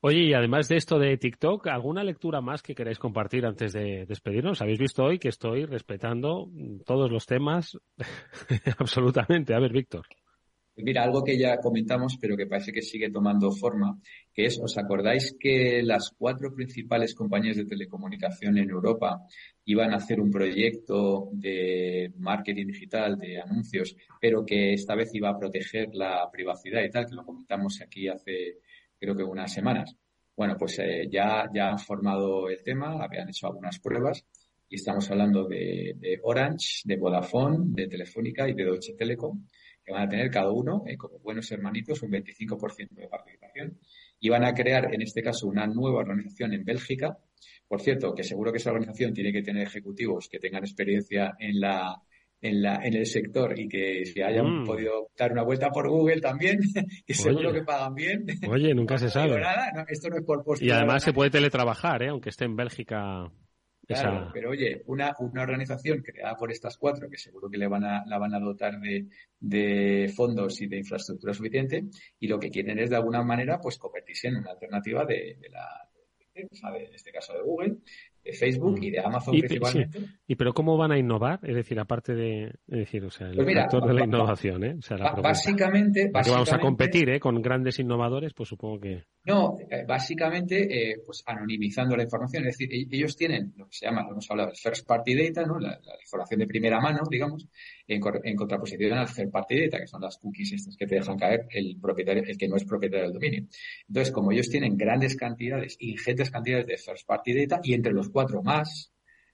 Oye, y además de esto de TikTok, ¿alguna lectura más que queráis compartir antes de despedirnos? Habéis visto hoy que estoy respetando todos los temas absolutamente. A ver, Víctor. Mira, algo que ya comentamos, pero que parece que sigue tomando forma, que es, ¿os acordáis que las cuatro principales compañías de telecomunicación en Europa iban a hacer un proyecto de marketing digital, de anuncios, pero que esta vez iba a proteger la privacidad y tal, que lo comentamos aquí hace creo que unas semanas? Bueno, pues eh, ya, ya han formado el tema, habían hecho algunas pruebas y estamos hablando de, de Orange, de Vodafone, de Telefónica y de Deutsche Telekom que van a tener cada uno, eh, como buenos hermanitos, un 25% de participación y van a crear, en este caso, una nueva organización en Bélgica. Por cierto, que seguro que esa organización tiene que tener ejecutivos que tengan experiencia en la en, la, en el sector y que se hayan mm. podido dar una vuelta por Google también, que seguro que pagan bien. Oye, nunca se sabe. esto no es por Y además se puede teletrabajar, ¿eh? aunque esté en Bélgica Claro, pero oye, una, una organización creada por estas cuatro, que seguro que le van a, la van a dotar de, de fondos y de infraestructura suficiente, y lo que quieren es de alguna manera, pues convertirse en una alternativa de, de la, en este caso de Google, de Facebook y de Amazon y, principalmente. ¿Y pero cómo van a innovar? Es decir, aparte de, decir, o sea, el pues de la innovación, ¿eh? O sea, la básicamente, básicamente, vamos a competir, ¿eh? Con grandes innovadores, pues supongo que. No, eh, básicamente, eh, pues anonimizando la información. Es decir, e-, ellos tienen lo que se llama, hemos hablado, el first party data, ¿no? La, información de primera mano, digamos, en, en, contraposición al third party data, que son las cookies estas que te dejan caer el propietario, el que no es propietario del dominio. Entonces, como ellos tienen grandes cantidades, ingentes cantidades de first party data, y entre los cuatro más,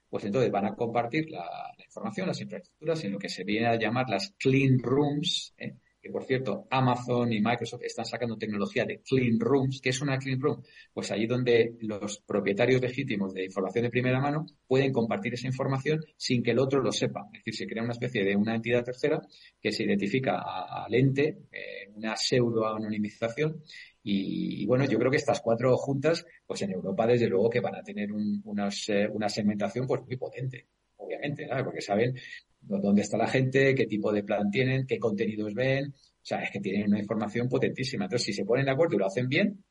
pues entonces van a compartir la, información, las infraestructuras en lo que se viene a llamar las clean rooms, ¿eh? Que por cierto Amazon y Microsoft están sacando tecnología de clean rooms. ¿Qué es una clean room? Pues allí donde los propietarios legítimos de información de primera mano pueden compartir esa información sin que el otro lo sepa. Es decir, se crea una especie de una entidad tercera que se identifica al ente, eh, una pseudo anonimización y, bueno, yo creo que estas cuatro juntas, pues en Europa desde luego que van a tener eh, una segmentación pues muy potente, obviamente, porque saben dónde está la gente, qué tipo de plan tienen, qué contenidos ven, o sea, es que tienen una información potentísima. Entonces, si se ponen de acuerdo y lo hacen bien,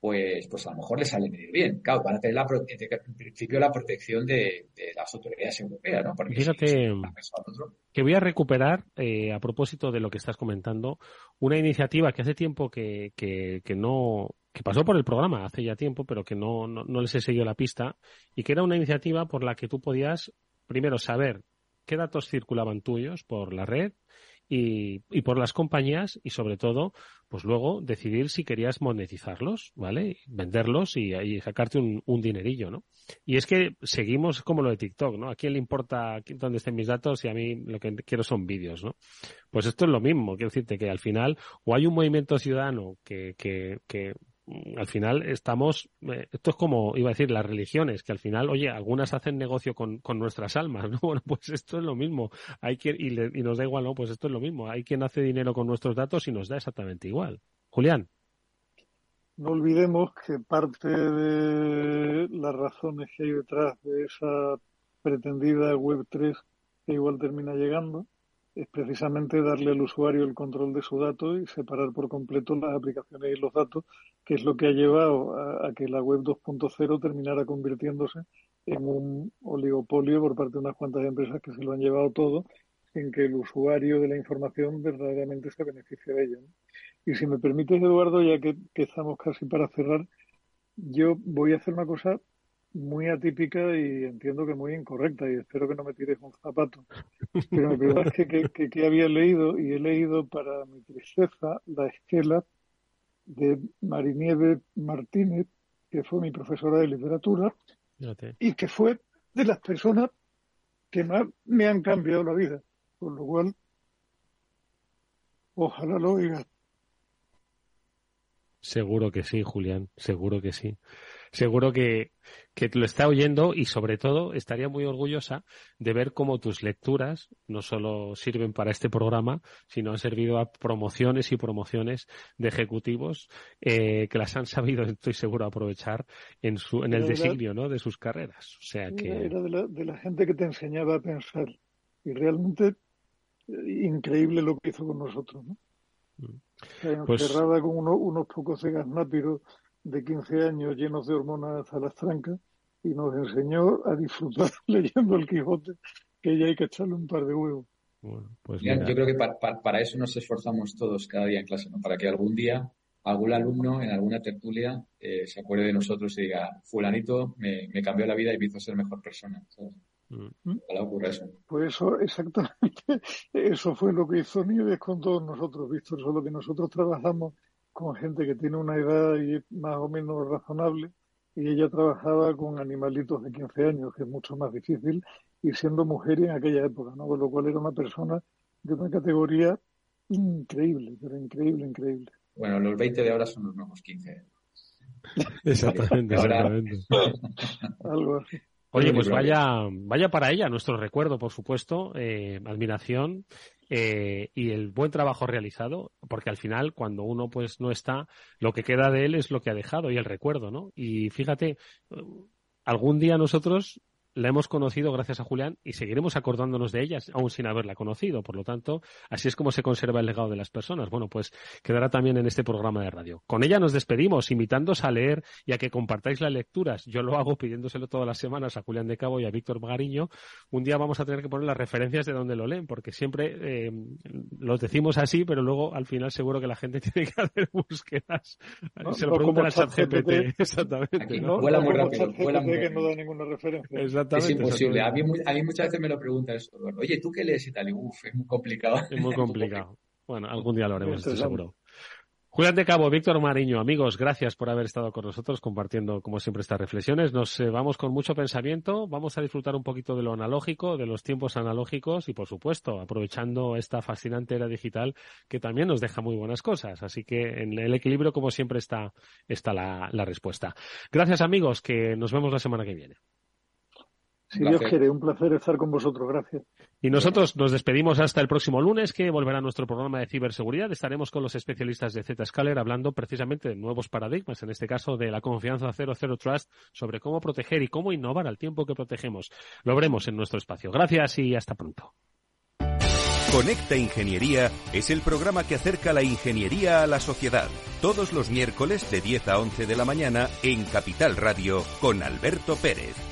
pues, pues a lo mejor les sale medir bien. Claro, van a tener la, en principio la protección de, las autoridades europeas, ¿no? Porque Fíjate que voy a recuperar, eh, a propósito de lo que estás comentando, una iniciativa que hace tiempo que, que, que no, que pasó por el programa hace ya tiempo, pero que no, no, no les he seguido la pista, y que era una iniciativa por la que tú podías primero saber qué datos circulaban tuyos por la red y, y, por las compañías y sobre todo, pues luego decidir si querías monetizarlos, ¿vale? Venderlos y, sacarte un, un, dinerillo, ¿no? Y es que seguimos como lo de TikTok, ¿no? ¿A quién le importa dónde estén mis datos y a mí lo que quiero son vídeos, ¿no? Pues esto es lo mismo, quiero decirte que al final o hay un movimiento ciudadano que, que, que al final estamos, eh, esto es como iba a decir las religiones, que al final, oye, algunas hacen negocio con, con nuestras almas, ¿no? Bueno, pues esto es lo mismo. Hay quien, y, y nos da igual, ¿no? Pues esto es lo mismo. Hay quien hace dinero con nuestros datos y nos da exactamente igual. Julián. No olvidemos que parte de las razones que hay detrás de esa pretendida Web 3 que igual termina llegando es precisamente darle al usuario el control de su dato y separar por completo las aplicaciones y los datos, que es lo que ha llevado a, que la web 2.0 terminara convirtiéndose en un oligopolio por parte de unas cuantas empresas que se lo han llevado todo sin que el usuario de la información verdaderamente se beneficie de ella. Y si me permites, Eduardo, ya que, que estamos casi para cerrar, yo voy a hacer una cosa muy atípica y entiendo que muy incorrecta y espero que no me tires un zapato. Pero me preguntas que, que, que, había leído y he leído para mi tristeza la esquela de Marinieve Martínez, que fue mi profesora de literatura y que fue de las personas que más me han cambiado la vida. Por lo cual, ojalá lo oiga. Seguro que sí, Julián, seguro que sí seguro que, que lo está oyendo y sobre todo estaría muy orgullosa de ver cómo tus lecturas no solo sirven para este programa, sino han servido a promociones y promociones de ejecutivos eh, que las han sabido, estoy seguro, aprovechar en su en el designio ¿no? de sus carreras. O sea que era de la, de la gente que te enseñaba a pensar y realmente eh, increíble lo que hizo con nosotros, ¿no? Mm. Pues encerrada con unos pocos de nápidos de 15 años llenos de hormonas a las trancas y nos enseñó a disfrutar leyendo el Quijote, que ya hay que echarle un par de huevos. pues yo creo que para, eso nos esforzamos todos cada día en clase, ¿no? para que algún día algún alumno en alguna tertulia eh, se acuerde de nosotros y diga, fulanito me, cambió la vida y me hizo ser mejor persona. Mm. Ojalá ocurra eso. Pues eso, exactamente, eso fue lo que hizo Nieves con todos nosotros, Víctor, solo que nosotros trabajamos con gente que tiene una edad más o menos razonable y ella trabajaba con animalitos de 15 años, que es mucho más difícil, y siendo mujer en aquella época, ¿no? Con lo cual era una persona de una categoría increíble, pero increíble, increíble. Bueno, los 20 de ahora son los nuevos 15. exactamente, exactamente. Algo así. Oye, pues vaya, vaya para ella nuestro recuerdo, por supuesto, eh, admiración eh, y el buen trabajo realizado, porque al final cuando uno pues no está, lo que queda de él es lo que ha dejado y el recuerdo, ¿no? Y fíjate, algún día nosotros la hemos conocido gracias a Julián y seguiremos acordándonos de ellas aún sin haberla conocido. Por lo tanto, así es como se conserva el legado de las personas. Bueno, pues quedará también en este programa de radio. Con ella nos despedimos, invitándos a leer y a que compartáis las lecturas. Yo lo hago pidiéndoselo todas las semanas a Julián de Cabo y a Víctor Magariño. Un día vamos a tener que poner las referencias de donde lo leen, porque siempre eh, los decimos así, pero luego al final seguro que la gente tiene que hacer búsquedas. se lo preguntan al chat GPT. Exactamente. ¿no? Vuela muy rápido. Vuela muy rápido. que no da ninguna referencia. Es imposible. A mí, muchas veces me lo preguntan esto. Oye, ¿tú qué lees y tal? Y uf, es muy complicado. Es muy complicado. bueno, algún día lo haremos, estoy seguro. Julián de Cabo, Víctor Mariño, amigos, gracias por haber estado con nosotros compartiendo, como siempre, estas reflexiones. Nos eh, vamos con mucho pensamiento, vamos a disfrutar un poquito de lo analógico, de los tiempos analógicos y, por supuesto, aprovechando esta fascinante era digital que también nos deja muy buenas cosas. Así que en el equilibrio, como siempre, está, está la, la respuesta. Gracias, amigos, que nos vemos la semana que viene. Si Dios quiere, un placer estar con vosotros. Gracias. Y nosotros nos despedimos hasta el próximo lunes, que volverá nuestro programa de ciberseguridad. Estaremos con los especialistas de Zscaler hablando precisamente de nuevos paradigmas, en este caso de la confianza 00 Trust, sobre cómo proteger y cómo innovar al tiempo que protegemos. Lo veremos en nuestro espacio. Gracias y hasta pronto. Conecta Ingeniería es el programa que acerca la ingeniería a la sociedad. Todos los miércoles de 10 a 11 de la mañana en Capital Radio con Alberto Pérez.